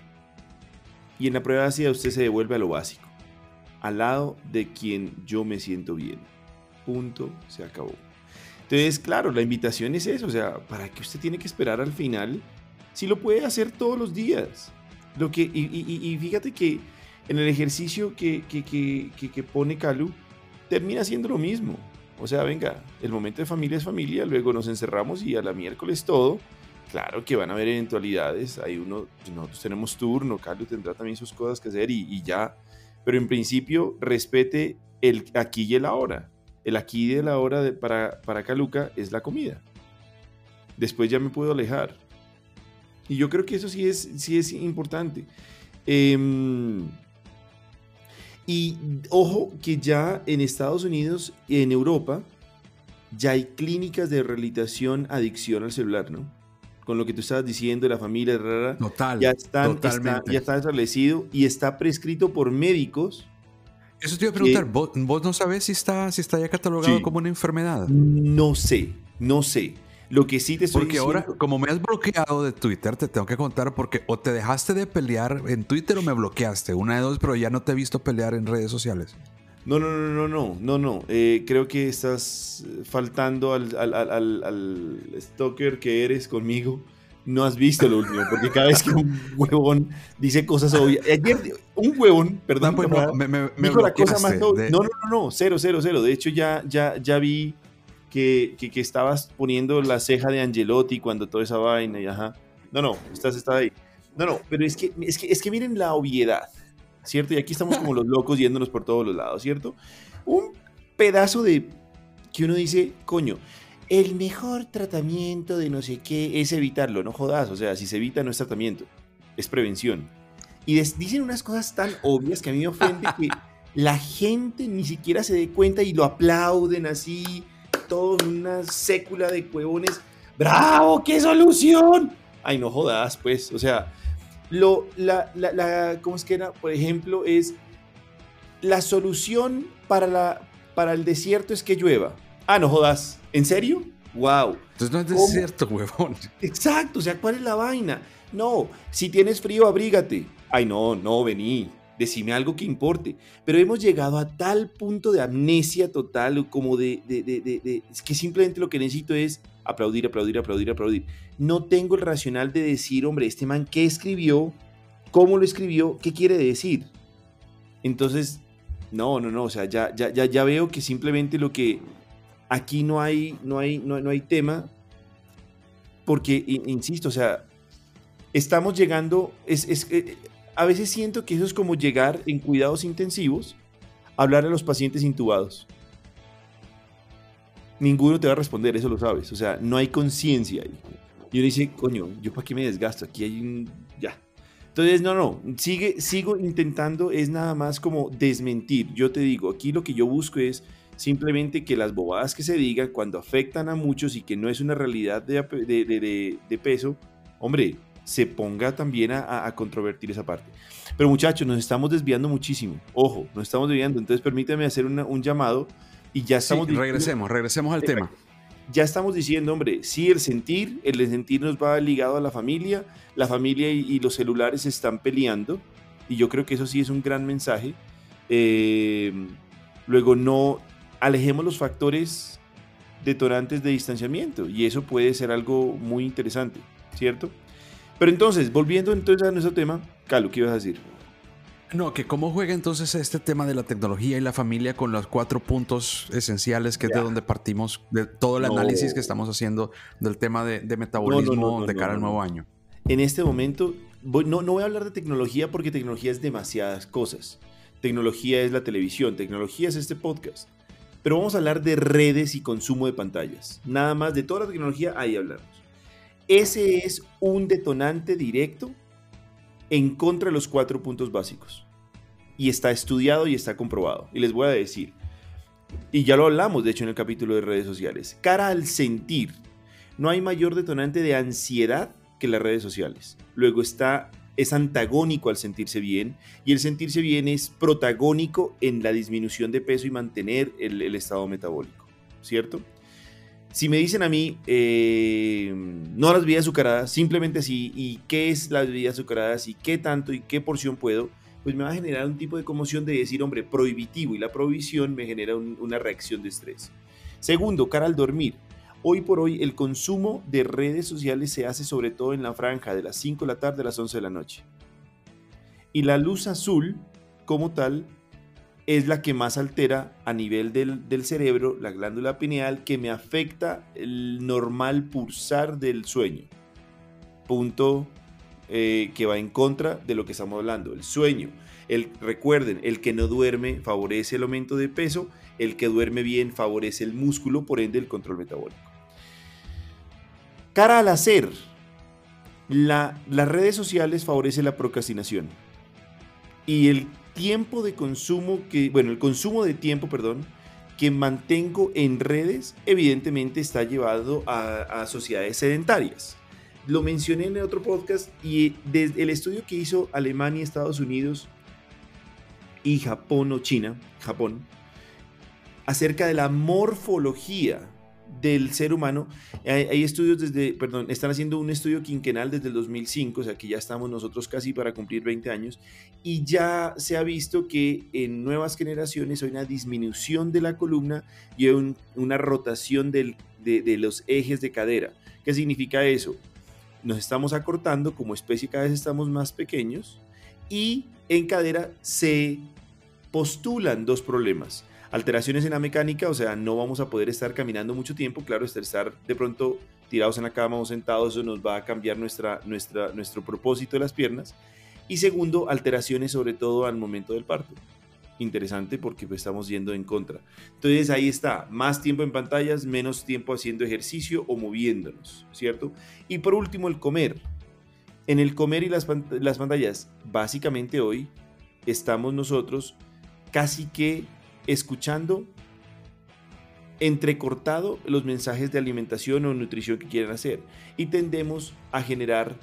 Y en la prueba ácida usted se devuelve a lo básico, al lado de quien yo me siento bien. Punto, se acabó. Entonces, claro, la invitación es eso, o sea, ¿para que usted tiene que esperar al final? Si lo puede hacer todos los días. Lo que, y, fíjate que en el ejercicio que, que, que pone Calu, termina siendo lo mismo. O sea, venga, el momento de familia es familia, luego nos encerramos y a la miércoles todo. Claro que van a haber eventualidades, hay uno, nosotros tenemos turno, Carlos tendrá también sus cosas que hacer y, ya. Pero en principio, respete el aquí y el ahora. El aquí y el ahora para, para Caluca es la comida. Después ya me puedo alejar. Y yo creo que eso sí es, sí es importante. Eh, y ojo que ya en Estados Unidos y en Europa ya hay clínicas de rehabilitación adicción al celular, ¿no? Con lo que tú estabas diciendo de la familia, rara, Total, ya, están, ya está establecido y está prescrito por médicos. Eso te iba a preguntar, ¿vos, no sabes si está, si está ya catalogado como una enfermedad? No sé, no sé. Lo que sí te estoy Porque ahora, como me has bloqueado de Twitter, te tengo que contar porque o te dejaste de pelear en Twitter o me bloqueaste. Una de dos, pero ya no te he visto pelear en redes sociales. No, no, no, no, no, no, no. Eh, creo que estás faltando al, al, al, al, stalker que eres conmigo. No has visto lo último, porque cada vez que un huevón dice cosas obvias. Ayer, un huevón, perdón, pues, me, me, dijo la cosa más obvia. No, no, no, no, cero, cero, cero. De hecho, ya, ya, ya vi que, que, que, estabas poniendo la ceja de Angelotti cuando toda esa vaina y ajá. No, no, estás, estás ahí. No, no, pero es que, es que, es que miren la obviedad. ¿cierto? Y aquí estamos como los locos yéndonos por todos los lados, ¿cierto? Un pedazo de que uno dice, coño, el mejor tratamiento de no sé qué es evitarlo, no jodas, o sea, si se evita no es tratamiento, es prevención. Y dicen unas cosas tan obvias que a mí me ofende que la gente ni siquiera se dé cuenta y lo aplauden así, todo en una sécula de huevones. ¡Bravo! ¡Qué solución! Ay, no jodas, pues, o sea, lo, la, la, ¿cómo es que era? Por ejemplo, es la solución para, la, para el desierto es que llueva. Ah, no jodas. ¿En serio? Wow. Entonces no es desierto, huevón. Exacto, o sea, ¿cuál es la vaina? No, si tienes frío, abrígate. Ay, no, no, vení. Decime algo que importe. Pero hemos llegado a tal punto de amnesia total, como de, de, de, de que simplemente lo que necesito es aplaudir, aplaudir, aplaudir, aplaudir. No tengo el racional de decir, hombre, este man, ¿qué escribió? ¿Cómo lo escribió? ¿Qué quiere decir? Entonces, no, no, no, o sea, ya, ya, ya, ya veo que simplemente lo que aquí no hay, no hay, no, no hay tema, porque, insisto, o sea, estamos llegando, es, es, eh, a veces siento que eso es como llegar en cuidados intensivos a hablar a los pacientes intubados ninguno te va a responder, eso lo sabes. O sea, no hay conciencia ahí. Y uno dice, coño, ¿yo para qué me desgasto? Aquí hay un... ya. Entonces, no, no, sigue, sigo intentando, es nada más como desmentir. Yo te digo, aquí lo que yo busco es simplemente que las bobadas que se digan cuando afectan a muchos y que no es una realidad de, peso, hombre, se ponga también a, a, controvertir esa parte. Pero muchachos, nos estamos desviando muchísimo. Ojo, nos estamos desviando. Entonces permítame hacer un llamado y ya estamos... regresemos, regresemos al tema. Ya estamos diciendo, hombre, sí, el sentir, el sentir nos va ligado a la familia, la familia y, los celulares están peleando, y yo creo que eso sí es un gran mensaje. Eh, luego, no alejemos los factores detonantes de distanciamiento, y eso puede ser algo muy interesante, ¿cierto? Pero entonces, volviendo entonces a nuestro tema, Calo, ¿qué ibas a decir? No, que cómo juega entonces este tema de la tecnología y la familia con los cuatro puntos esenciales, que es de donde partimos de todo el análisis que estamos haciendo del tema de, metabolismo de cara al nuevo año. En este momento, no, no voy a hablar de tecnología porque tecnología es demasiadas cosas. Tecnología es la televisión, tecnología es este podcast. Pero vamos a hablar de redes y consumo de pantallas. Nada más de toda la tecnología, ahí hablamos. Ese es un detonante directo en contra de los cuatro puntos básicos. Y está estudiado y está comprobado. Y les voy a decir, y ya lo hablamos de hecho en el capítulo de redes sociales, cara al sentir, no hay mayor detonante de ansiedad que las redes sociales. Luego está, es antagónico al sentirse bien y el sentirse bien es protagónico en la disminución de peso y mantener el, el estado metabólico, ¿cierto? Si me dicen a mí, eh, no las bebidas azucaradas, simplemente así, y qué es las bebidas azucaradas, y qué tanto, y qué porción puedo, pues me va a generar un tipo de conmoción de decir, hombre, prohibitivo, y la prohibición me genera una reacción de estrés. Segundo, cara al dormir. Hoy por hoy el consumo de redes sociales se hace sobre todo en la franja de las 5 de la tarde a las 11 de la noche. Y la luz azul, como tal, es la que más altera a nivel del, cerebro, la glándula pineal, que me afecta el normal pulsar del sueño. Punto eh, que va en contra de lo que estamos hablando, el sueño. El, recuerden, el que no duerme favorece el aumento de peso, el que duerme bien favorece el músculo, por ende el control metabólico. Cara al hacer, la, las redes sociales favorecen la procrastinación. Y el tiempo de consumo que, bueno, el consumo de tiempo, perdón, que mantengo en redes, evidentemente está llevado a, sociedades sedentarias. Lo mencioné en otro podcast y desde el estudio que hizo Alemania, Estados Unidos y Japón o China, Japón, acerca de la morfología del ser humano. Hay, estudios desde, perdón, están haciendo un estudio quinquenal desde el 2005, o sea que ya estamos nosotros casi para cumplir 20 años, y ya se ha visto que en nuevas generaciones hay una disminución de la columna y una rotación de, de los ejes de cadera. ¿Qué significa eso? Nos estamos acortando, como especie cada vez estamos más pequeños, y en cadera se postulan dos problemas alteraciones en la mecánica, o sea, no vamos a poder estar caminando mucho tiempo, claro, estar de pronto tirados en la cama o sentados, eso nos va a cambiar nuestra, nuestra, nuestro propósito de las piernas. Y segundo, alteraciones sobre todo al momento del parto. Interesante porque pues, estamos yendo en contra. Entonces ahí está, más tiempo en pantallas, menos tiempo haciendo ejercicio o moviéndonos, ¿cierto? Y por último, el comer. En el comer y las, las pantallas, básicamente hoy estamos nosotros casi que escuchando entrecortado los mensajes de alimentación o nutrición que quieren hacer y tendemos a generar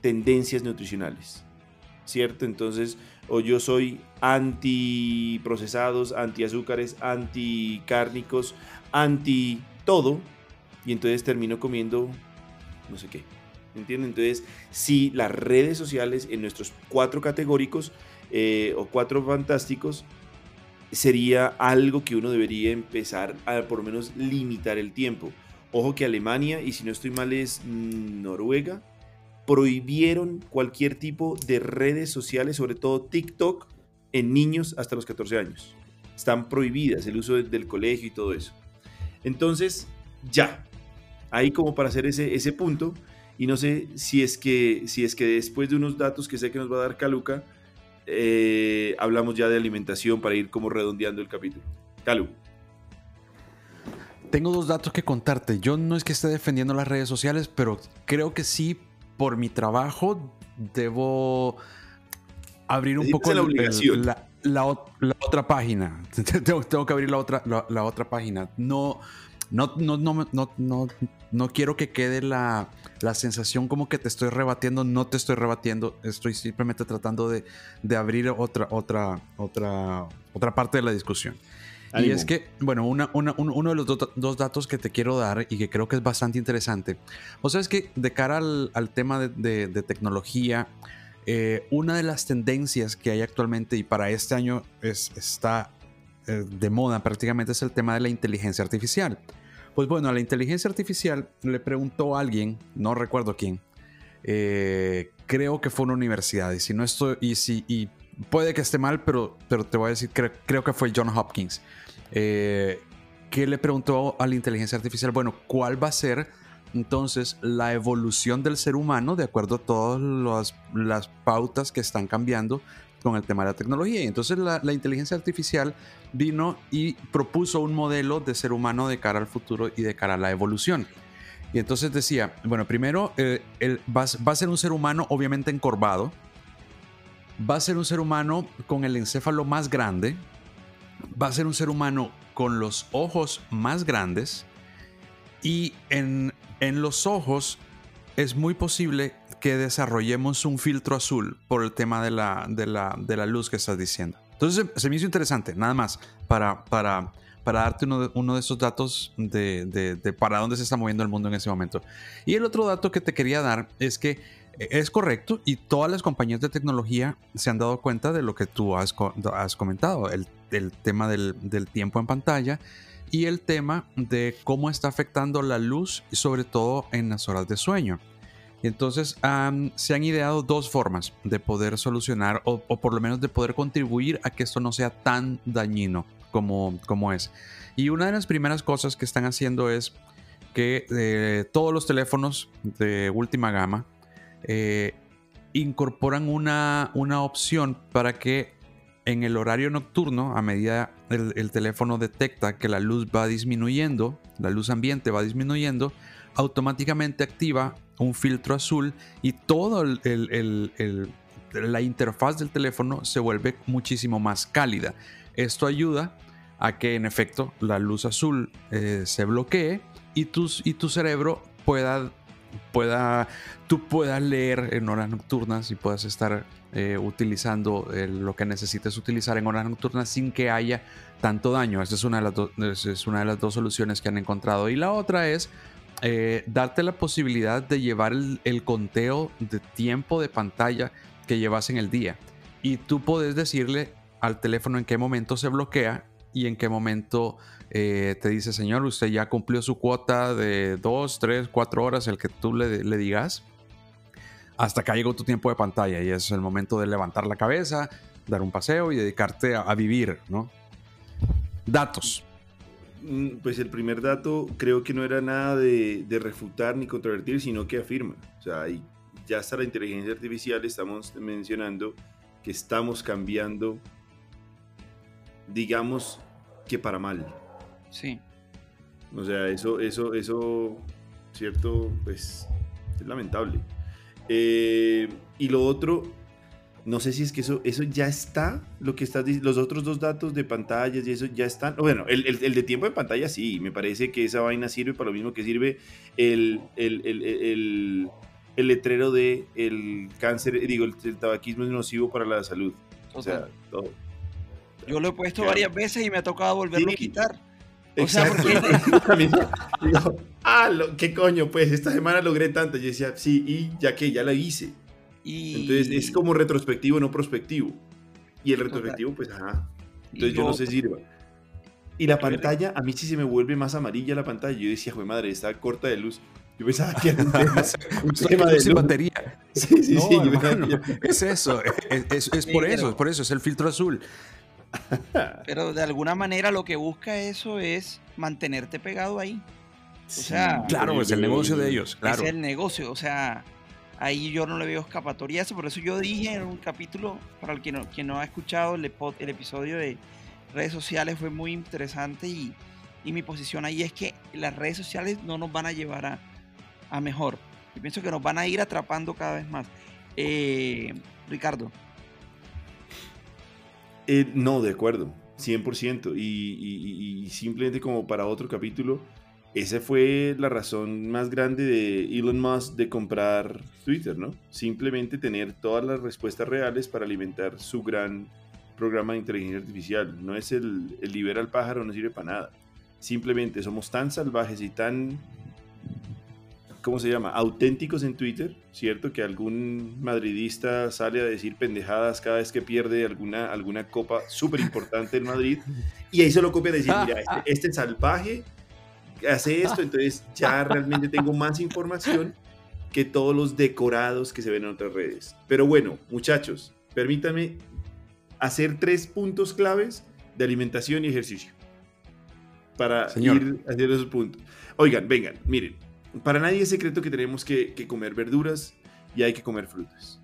tendencias nutricionales, ¿cierto? Entonces, o yo soy anti procesados, anti azúcares, anti cárnicos, anti todo, y entonces termino comiendo no sé qué. ¿Entienden? Entonces, si las redes sociales en nuestros cuatro categóricos eh, o cuatro fantásticos sería algo que uno debería empezar a por lo menos limitar el tiempo. Ojo que Alemania, y si no estoy mal es Noruega, prohibieron cualquier tipo de redes sociales, sobre todo TikTok, en niños hasta los 14 años. Están prohibidas el uso del colegio y todo eso. Entonces, ya. Ahí como para hacer ese, ese punto. Y no sé si es, que, si es que después de unos datos que sé que nos va a dar Caluca, eh, hablamos ya de alimentación para ir como redondeando el capítulo. Calu. Tengo dos datos que contarte. Yo no es que esté defendiendo las redes sociales, pero creo que sí, por mi trabajo, debo abrir un poco la, la, otra página. tengo, que abrir la otra, la, otra página. No, no, no, no, no, no quiero que quede la, la, sensación como que te estoy rebatiendo, no te estoy rebatiendo, estoy simplemente tratando de, de abrir otra, otra, otra, otra parte de la discusión. Y es que, bueno, una, una, uno de los dos datos que te quiero dar y que creo que es bastante interesante. O sea, es que de cara al, al tema de, de, tecnología, eh, una de las tendencias que hay actualmente y para este año es, está eh, de moda prácticamente es el tema de la inteligencia artificial. Pues bueno, a la inteligencia artificial le preguntó a alguien, no recuerdo quién, eh, creo que fue una universidad, y si no estoy, y si, y puede que esté mal, pero, pero te voy a decir, creo, que fue John Hopkins, eh, que le preguntó a la inteligencia artificial, bueno, ¿cuál va a ser entonces la evolución del ser humano de acuerdo a todas las pautas que están cambiando con el tema de la tecnología. Y entonces la, inteligencia artificial vino y propuso un modelo de ser humano de cara al futuro y de cara a la evolución. Y entonces decía, bueno, primero eh, va, va, a ser un ser humano obviamente encorvado, va a ser un ser humano con el encéfalo más grande, va a ser un ser humano con los ojos más grandes y en, en los ojos es muy posible que desarrollemos un filtro azul por el tema de la, de la, de la luz que estás diciendo. Entonces se me hizo interesante, nada más, para, para, para darte uno de, uno de esos datos de, de, para dónde se está moviendo el mundo en ese momento. Y el otro dato que te quería dar es que eh, es correcto y todas las compañías de tecnología se han dado cuenta de lo que tú has, has comentado, el, el tema del, del, tiempo en pantalla y el tema de cómo está afectando la luz, sobre todo en las horas de sueño. Entonces se han ideado dos formas de poder solucionar o, por lo menos de poder contribuir a que esto no sea tan dañino como, como es. Y una de las primeras cosas que están haciendo es que eh, todos los teléfonos de última gama eh, incorporan una, una opción para que en el horario nocturno, a medida el, el teléfono detecta que la luz va disminuyendo, la luz ambiente va disminuyendo, automáticamente activa un filtro azul y todo la interfaz del teléfono se vuelve muchísimo más cálida. Esto ayuda a que en efecto la luz azul eh, se bloquee y, y tu cerebro pueda pueda, tú puedas leer en horas nocturnas y puedas estar eh, utilizando eh, lo que necesites utilizar en horas nocturnas sin que haya tanto daño. Esa es una de las, es una de las dos soluciones que han encontrado. Y la otra es eh, darte la posibilidad de llevar el, conteo de tiempo de pantalla que llevas en el día. Y tú puedes decirle al teléfono en qué momento se bloquea y en qué momento eh, te dice, señor, usted ya cumplió su cuota de 2, 3, 4 horas, el que tú le, le digas, hasta que llegó tu tiempo de pantalla y es el momento de levantar la cabeza, dar un paseo y dedicarte a, a vivir, ¿no? Datos. Mm, pues el primer dato creo que no era nada de, de refutar ni controvertir, sino que afirma. O sea, ya está la inteligencia artificial, estamos mencionando que estamos cambiando, digamos que para mal. Sí. O sea, eso, eso, eso, cierto, pues es lamentable. Eh, y lo otro, no sé si es que eso, eso ya está, lo que estás diciendo, los otros dos datos de pantallas y eso ya están. Bueno, el, el, el, de tiempo de pantalla sí, me parece que esa vaina sirve para lo mismo que sirve el, el letrero de el cáncer, digo, el, tabaquismo es nocivo para la salud. O sea, todo. Yo lo he puesto claro. varias veces y me ha tocado volverlo sí. a quitar. O Exacto. sea, porque... digo, ah, lo, ¿qué coño? Pues esta semana logré tanto. Yo decía, sí, y ya que ya la hice. Y... Entonces es como retrospectivo, no prospectivo. Y el retrospectivo, pues, ajá. Entonces yo no sé si sirva. Y la pantalla, a mí sí se me vuelve más amarilla la pantalla. Yo decía, joder, madre, está corta de luz. Yo pensaba que era un tema, un tema de luz. batería. Sí, sí, no, sí. Hermano, yo... Es eso, es, es, es por eso, es por eso, es el filtro azul. Pero de alguna manera lo que busca eso es mantenerte pegado ahí. O sea, claro, es el negocio de ellos. Claro. Es el negocio, o sea, ahí yo no le veo escapatoria eso. Por eso yo dije en un capítulo, para el que no, quien no ha escuchado el, episodio de redes sociales, fue muy interesante y, y, mi posición ahí es que las redes sociales no nos van a llevar a, a mejor. Yo pienso que nos van a ir atrapando cada vez más. Eh, Ricardo. Eh, no, de acuerdo, 100%. Y, y, y, simplemente como para otro capítulo, esa fue la razón más grande de Elon Musk de comprar Twitter, ¿no? Simplemente tener todas las respuestas reales para alimentar su gran programa de inteligencia artificial. No es el, el libera al pájaro, no sirve para nada. Simplemente somos tan salvajes y tan ¿cómo se llama? Auténticos en Twitter, ¿cierto? Que algún madridista sale a decir pendejadas cada vez que pierde alguna, alguna copa súper importante en Madrid y ahí se lo copia a decir, mira, este, este salvaje hace esto, entonces ya realmente tengo más información que todos los decorados que se ven en otras redes. Pero bueno, muchachos, permítanme hacer tres puntos claves de alimentación y ejercicio para Señor. ir haciendo esos puntos. Oigan, vengan, miren, para nadie es secreto que tenemos que, que, comer verduras y hay que comer frutas.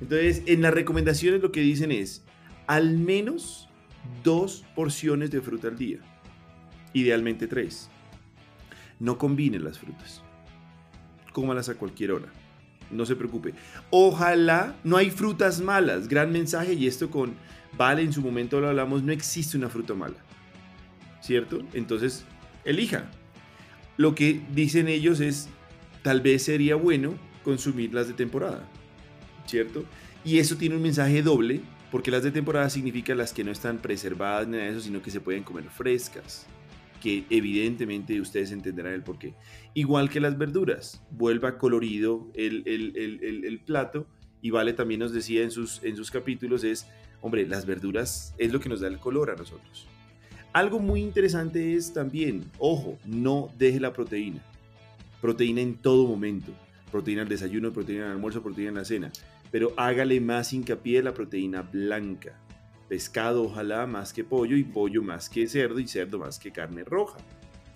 Entonces, en las recomendaciones lo que dicen es al menos dos porciones de fruta al día. Idealmente tres. No combinen las frutas. Cómalas a cualquier hora. No se preocupe. Ojalá no hay frutas malas. Gran mensaje y esto con Vale en su momento lo hablamos. No existe una fruta mala. ¿Cierto? Entonces, elija lo que dicen ellos es, tal vez sería bueno consumirlas de temporada, ¿cierto? Y eso tiene un mensaje doble, porque las de temporada significan las que no están preservadas ni nada de eso, sino que se pueden comer frescas, que evidentemente ustedes entenderán el porqué. Igual que las verduras, vuelva colorido el, el, el, plato, y Vale también nos decía en sus, en sus capítulos, es, hombre, las verduras es lo que nos da el color a nosotros. Algo muy interesante es también, ojo, no deje la proteína. Proteína en todo momento. Proteína al desayuno, proteína al almuerzo, proteína en la cena. Pero hágale más hincapié a la proteína blanca. Pescado ojalá más que pollo y pollo más que cerdo y cerdo más que carne roja.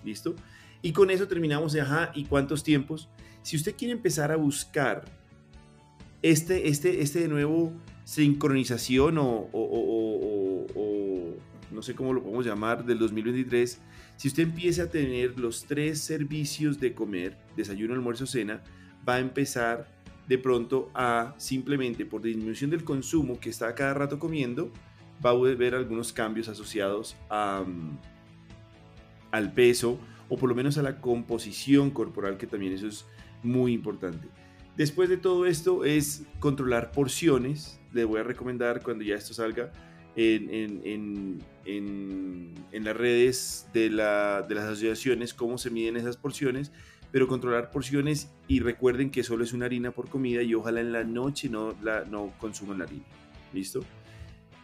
¿Listo? Y con eso terminamos ajá, ¿y cuántos tiempos? Si usted quiere empezar a buscar este, este, este de nuevo sincronización o, o, o, o no sé cómo lo podemos llamar, del 2023, si usted empieza a tener los tres servicios de comer, desayuno, almuerzo, cena, va a empezar de pronto a simplemente por disminución del consumo que está cada rato comiendo, va a ver algunos cambios asociados al peso o por lo menos a la composición corporal, que también eso es muy importante. Después de todo esto es controlar porciones. Les voy a recomendar cuando ya esto salga en, las redes de, las asociaciones cómo se miden esas porciones, pero controlar porciones y recuerden que solo es una harina por comida y ojalá en la noche no, la, no consuman la harina. ¿Listo?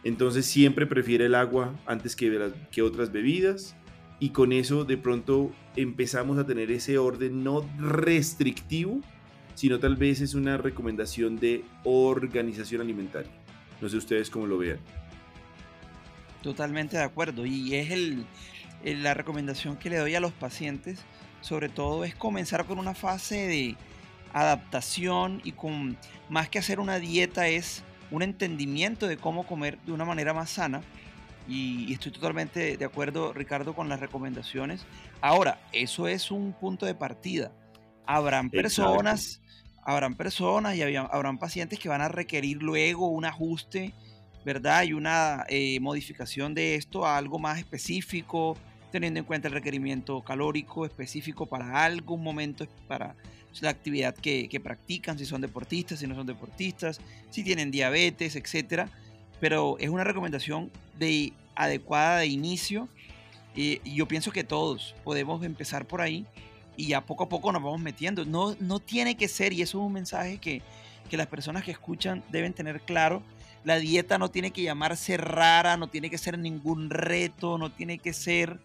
Entonces siempre prefiere el agua antes que, otras bebidas y con eso de pronto empezamos a tener ese orden no restrictivo, sino tal vez es una recomendación de organización alimentaria. No sé ustedes cómo lo vean. Totalmente de acuerdo. Y es el, la recomendación que le doy a los pacientes, sobre todo es comenzar con una fase de adaptación y con más que hacer una dieta es un entendimiento de cómo comer de una manera más sana y, estoy totalmente de acuerdo, Ricardo, con las recomendaciones. Ahora, eso es un punto de partida. Habrán personas, habrán personas y habrán pacientes que van a requerir luego un ajuste, ¿verdad? Y una eh, modificación de esto a algo más específico, teniendo en cuenta el requerimiento calórico específico para algún momento, para la actividad que, practican, si son deportistas, si no son deportistas, si tienen diabetes, etcétera pero es una recomendación de, adecuada de inicio. y yo pienso que todos podemos empezar por ahí y ya poco a poco nos vamos metiendo. No, no tiene que ser, y eso es un mensaje que, que las personas que escuchan deben tener claro, la dieta no tiene que llamarse rara, no tiene que ser ningún reto, no tiene que ser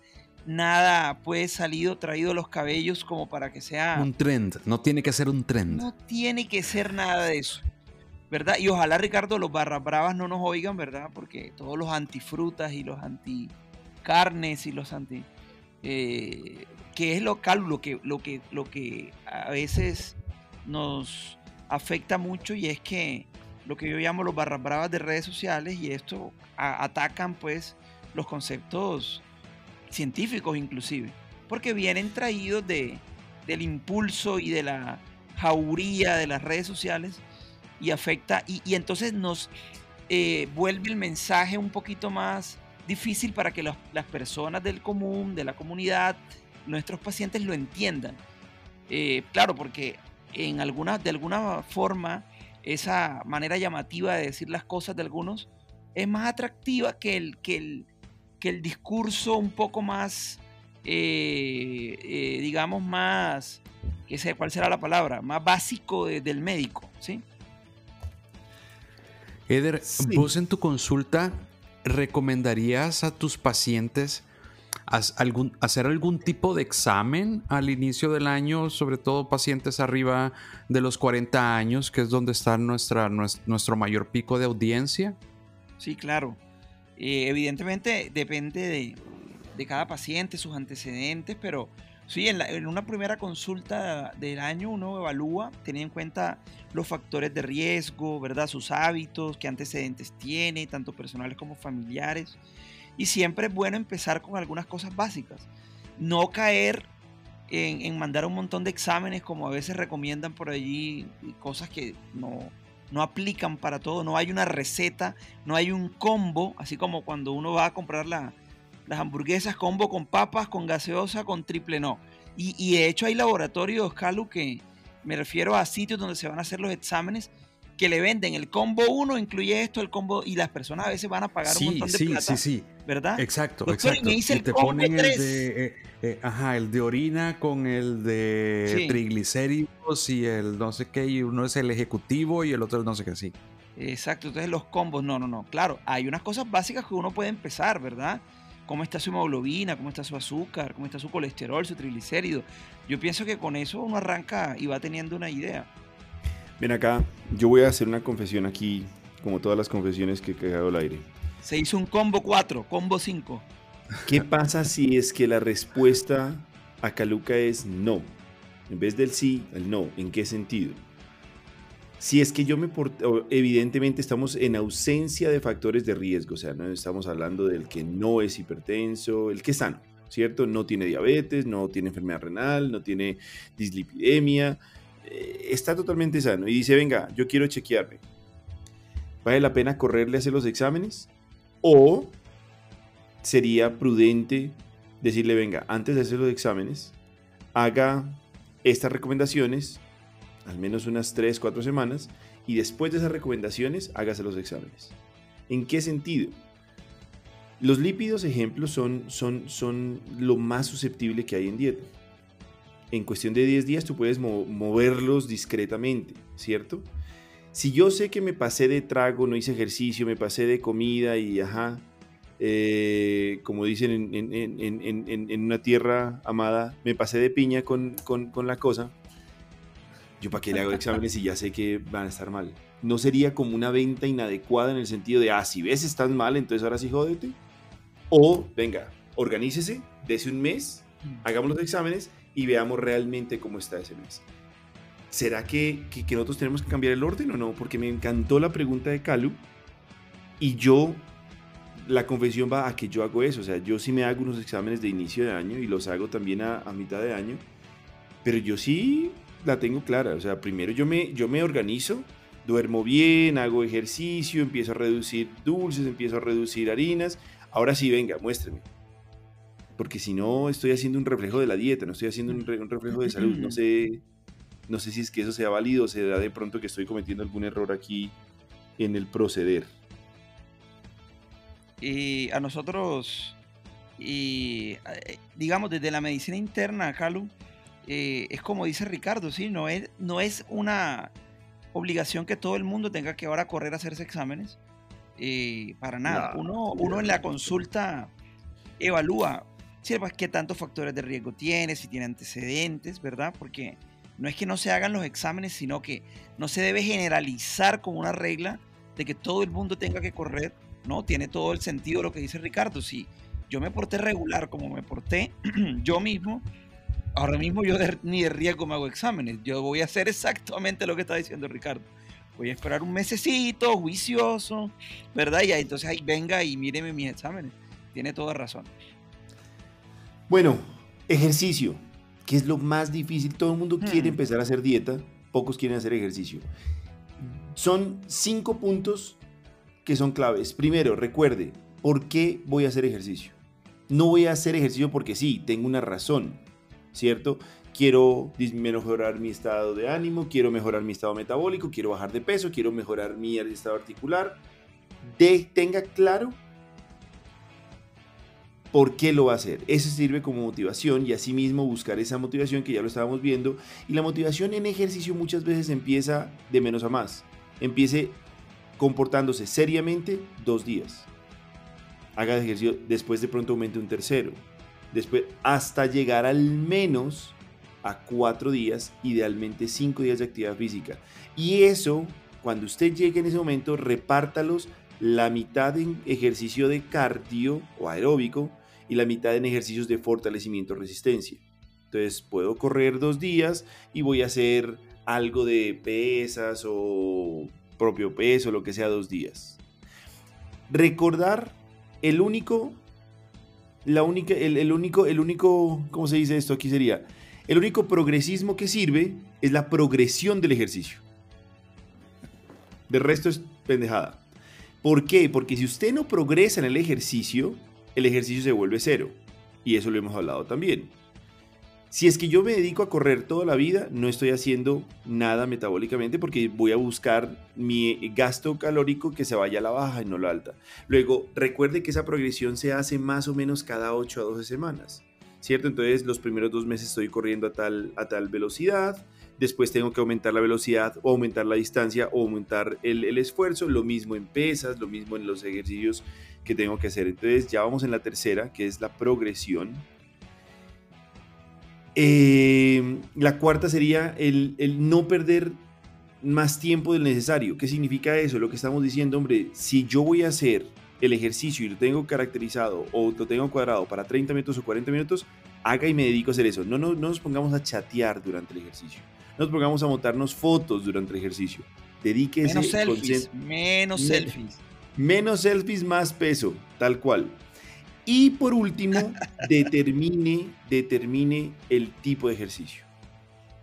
nada pues salido, traído los cabellos como para que sea... Un trend, no tiene que ser un trend. No tiene que ser nada de eso. ¿verdad? Y ojalá, Ricardo, los barras bravas no nos oigan, ¿verdad? Porque todos los antifrutas y los anticarnes y los anti... Eh, que es local, lo que, lo, que, lo que a veces nos afecta mucho y es que lo que yo llamo los barras bravas de redes sociales y esto atacan pues los conceptos científicos inclusive, porque vienen traídos de, del impulso y de la jauría de las redes sociales y afecta, y, entonces nos eh, vuelve el mensaje un poquito más difícil para que las personas del común, de la comunidad, nuestros pacientes lo entiendan. Eh, claro, porque en alguna, de alguna forma esa manera llamativa de decir las cosas de algunos es más atractiva que el, que el, que el discurso un poco más, eh, digamos, más, qué sé, ¿cuál será la palabra? Más básico del médico, ¿sí? Eder, vos en tu consulta recomendarías a tus pacientes hacer algún tipo de examen al inicio del año, sobre todo pacientes arriba de los 40 años, que es donde está nuestra, nuestro mayor pico de audiencia? Sí, claro. Eh, evidentemente depende de, cada paciente, sus antecedentes, pero Sí, en, una primera consulta del año uno evalúa, teniendo en cuenta los factores de riesgo, ¿verdad? Sus hábitos, qué antecedentes tiene, tanto personales como familiares. Y siempre es bueno empezar con algunas cosas básicas. No caer en, mandar un montón de exámenes como a veces recomiendan por allí, cosas que no, no aplican para todo. No hay una receta, no hay un combo, así como cuando uno va a comprar la, las hamburguesas combo con papas, con gaseosa, con triple no. Y, de hecho hay laboratorios, Calu, que me refiero a sitios donde se van a hacer los exámenes que le venden el combo 1 incluye esto, el combo, y las personas a veces van a pagar un montón de sí, plata. Sí, sí, ¿Verdad? Exacto, exacto. Y te ponen el de, eh, eh, ajá, el de orina con el de triglicéridos y el no sé qué, y uno es el ejecutivo y el otro es no sé qué, sí. Exacto, entonces los combos, no, no, no. Claro, hay unas cosas básicas que uno puede empezar, ¿verdad? cómo está su hemoglobina, cómo está su azúcar, cómo está su colesterol, su triglicérido. Yo pienso que con eso uno arranca y va teniendo una idea. Ven acá, yo voy a hacer una confesión aquí, como todas las confesiones que he quedado al aire. Se hizo un combo 4, combo 5. ¿Qué pasa si es que la respuesta a Caluca es no? En vez del sí, el no. ¿En qué sentido? Si es que yo me porto, evidentemente estamos en ausencia de factores de riesgo, o sea, no estamos hablando del que no es hipertenso, el que es sano, ¿cierto? No tiene diabetes, no tiene enfermedad renal, no tiene dislipidemia, está totalmente sano y dice, venga, yo quiero chequearme. ¿Vale la pena correrle a hacer los exámenes? ¿O sería prudente decirle, venga, antes de hacer los exámenes, haga estas recomendaciones al menos unas 3, 4 semanas, y después de esas recomendaciones, hágase los exámenes. ¿En qué sentido? Los lípidos, ejemplos, son, son, son lo más susceptible que hay en dieta. En cuestión de 10 días tú puedes moverlos discretamente, ¿cierto? Si yo sé que me pasé de trago, no hice ejercicio, me pasé de comida y ajá, eh, como dicen en, una tierra amada, me pasé de piña con, con la cosa, yo para qué le hago exámenes si ya sé que van a estar mal. No sería como una venta inadecuada en el sentido de, ah, si ves estás mal, entonces ahora sí jódete. O, venga, organícese, dese un mes, mm. hagamos los exámenes y veamos realmente cómo está ese mes. ¿Será que, que, que, nosotros tenemos que cambiar el orden o no? Porque me encantó la pregunta de Calu y yo, la confesión va a que yo hago eso. O sea, yo sí me hago unos exámenes de inicio de año y los hago también a, mitad de año. Pero yo sí la tengo clara. O sea, primero yo me, yo me organizo, duermo bien, hago ejercicio, empiezo a reducir dulces, empiezo a reducir harinas. Ahora sí, venga, muéstreme. Porque si no, estoy haciendo un reflejo de la dieta, no estoy haciendo un, reflejo de salud. No sé, no sé si es que eso sea válido o se da de pronto que estoy cometiendo algún error aquí en el proceder. Y a nosotros, y eh, digamos, desde la medicina interna, Calu, eh, es como dice Ricardo, ¿sí? No es, no es una obligación que todo el mundo tenga que ahora correr a hacerse exámenes. Eh, para nada. uno, uno en la consulta evalúa pues, qué tantos factores de riesgo tiene, si tiene antecedentes, ¿verdad? Porque no es que no se hagan los exámenes, sino que no se debe generalizar como una regla de que todo el mundo tenga que correr, ¿no? Tiene todo el sentido lo que dice Ricardo. Si yo me porté regular como me porté yo mismo, ahora mismo yo ni de riesgo me hago exámenes. Yo voy a hacer exactamente lo que está diciendo Ricardo. Voy a esperar un mesecito, juicioso, ¿verdad? Y entonces ahí venga y míreme mis exámenes. Tiene toda razón. Bueno, ejercicio, que es lo más difícil. Todo el mundo quiere hmm. empezar a hacer dieta, pocos quieren hacer ejercicio. Son cinco puntos que son claves. Primero, recuerde, ¿por qué voy a hacer ejercicio? No voy a hacer ejercicio porque sí, tengo una razón. ¿cierto? Quiero mejorar mi estado de ánimo, quiero mejorar mi estado metabólico, quiero bajar de peso, quiero mejorar mi estado articular. De, tenga claro por qué lo va a hacer. Eso sirve como motivación y asimismo buscar esa motivación que ya lo estábamos viendo. Y la motivación en ejercicio muchas veces empieza de menos a más. Empiece comportándose seriamente dos días. Haga ejercicio, después de pronto aumente un tercero después hasta llegar al menos a cuatro días, idealmente cinco días de actividad física. Y eso, cuando usted llegue en ese momento, repártalos la mitad en ejercicio de cardio o aeróbico y la mitad en ejercicios de fortalecimiento resistencia. Entonces puedo correr dos días y voy a hacer algo de pesas o propio peso, lo que sea, dos días. Recordar el único la única, el, único, el único, ¿cómo se dice esto? Aquí sería, el único progresismo que sirve es la progresión del ejercicio. De resto es pendejada. ¿Por qué? Porque si usted no progresa en el ejercicio, el ejercicio se vuelve cero. Y eso lo hemos hablado también. Si es que yo me dedico a correr toda la vida, no estoy haciendo nada metabólicamente porque voy a buscar mi gasto calórico que se vaya a la baja y no a la alta. Luego, recuerde que esa progresión se hace más o menos cada 8 a 12 semanas, ¿cierto? Entonces, los primeros dos meses estoy corriendo a tal, a tal velocidad, después tengo que aumentar la velocidad o aumentar la distancia o aumentar el, el esfuerzo, lo mismo en pesas, lo mismo en los ejercicios que tengo que hacer. Entonces, ya vamos en la tercera, que es la progresión eh, la cuarta sería el, no perder más tiempo del necesario. ¿Qué significa eso? Lo que estamos diciendo, hombre, si yo voy a hacer el ejercicio y lo tengo caracterizado o lo tengo cuadrado para 30 minutos o 40 minutos, haga y me dedico a hacer eso. No, no, no nos pongamos a chatear durante el ejercicio. No nos pongamos a montarnos fotos durante el ejercicio. Dedíquese. Menos selfies. Menos selfies. Menos selfies, más peso. Tal cual. Y por último, determine, determine el tipo de ejercicio.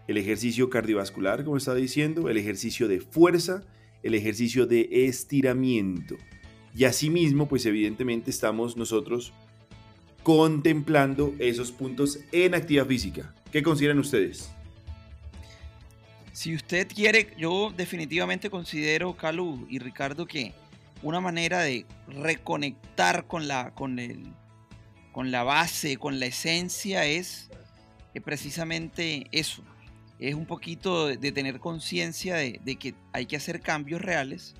El ejercicio cardiovascular, como estaba diciendo, el ejercicio de fuerza, el ejercicio de estiramiento. Y asimismo, pues evidentemente estamos nosotros contemplando esos puntos en actividad física. ¿Qué consideran ustedes? Si usted quiere, yo definitivamente considero, Calu y Ricardo, que una manera de reconectar con la, con el, con la base, con la esencia, es eh, precisamente eso. Es un poquito de, tener conciencia de, de, que hay que hacer cambios reales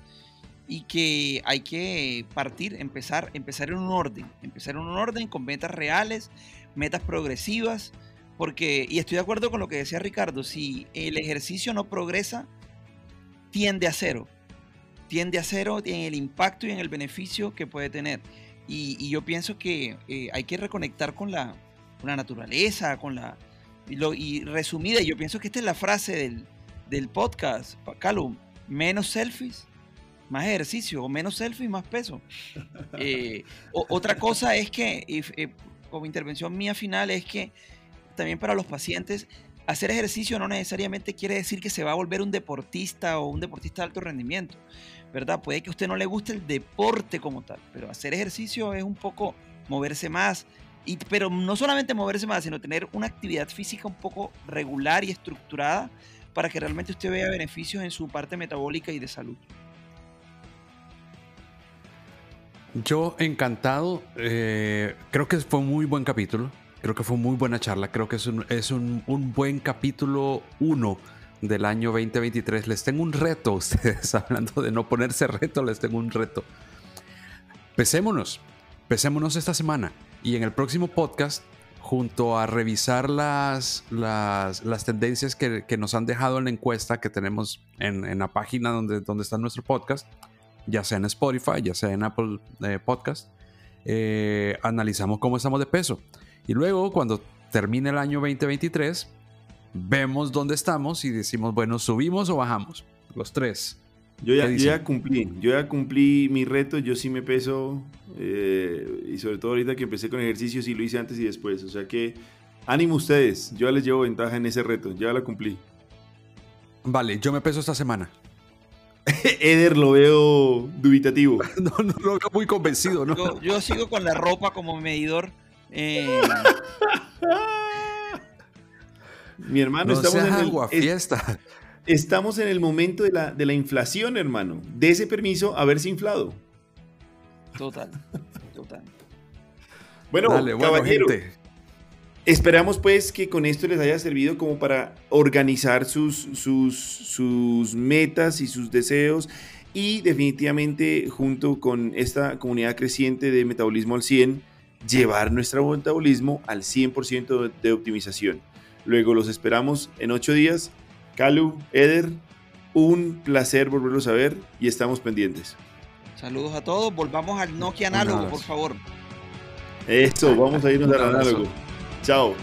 y que hay que partir, empezar, empezar en un orden, empezar en un orden con metas reales, metas progresivas, porque, y estoy de acuerdo con lo que decía Ricardo, si el ejercicio no progresa, tiende a cero. Tiende a cero en el impacto y en el beneficio que puede tener. Y, yo pienso que eh, hay que reconectar con la, naturaleza, con la... Y, lo, y, resumida, yo pienso que esta es la frase del, del podcast, Calum, menos selfies, más ejercicio, o menos selfies, más peso. Eh, otra cosa es que, eh, como intervención mía final, es que también para los pacientes, hacer ejercicio no necesariamente quiere decir que se va a volver un deportista o un deportista de alto rendimiento, ¿verdad? Puede que a usted no le guste el deporte como tal, pero hacer ejercicio es un poco moverse más, pero no solamente moverse más, sino tener una actividad física un poco regular y estructurada para que realmente usted vea beneficios en su parte metabólica y de salud. Yo encantado, eh, creo que fue un muy buen capítulo. Creo que fue muy buena charla. Creo que es un, es un, un buen capítulo 1 del año 2023. Les tengo un reto, ustedes hablando de no ponerse reto, les tengo un reto. Pesémonos, pesémonos esta semana y en el próximo podcast, junto a revisar las, las, las tendencias que, que, nos han dejado en la encuesta que tenemos en, en, la página donde, donde está nuestro podcast, ya sea en Spotify, ya sea en Apple eh, Podcast, eh, analizamos cómo estamos de peso. Y luego, cuando termine el año 2023, vemos dónde estamos y decimos, bueno, subimos o bajamos. Los tres. Yo ya, ya cumplí, yo ya cumplí mi reto, yo sí me peso eh, y sobre todo ahorita que empecé con ejercicio sí lo hice antes y después, o sea que ánimo ustedes, yo ya les llevo ventaja en ese reto, ya la cumplí. Vale, yo me peso esta semana. Eder lo veo dubitativo. no, no lo veo muy convencido, ¿no? Yo, yo sigo con la ropa como medidor eh, Mi hermano, estamos en el, fiesta. estamos en el momento de la, de la inflación, hermano. De ese permiso haberse inflado. Total, total. Bueno, caballero, esperamos pues que con esto les haya servido como para organizar sus, sus, sus metas y sus deseos y definitivamente junto con esta comunidad creciente de Metabolismo al 100, llevar nuestro metabolismo al 100% de optimización. Luego los esperamos en ocho días. Calu, Eder, un placer volverlos a ver y estamos pendientes. Saludos a todos. Volvamos al Nokia análogo, por favor. Eso, vamos a irnos al análogo. Chao.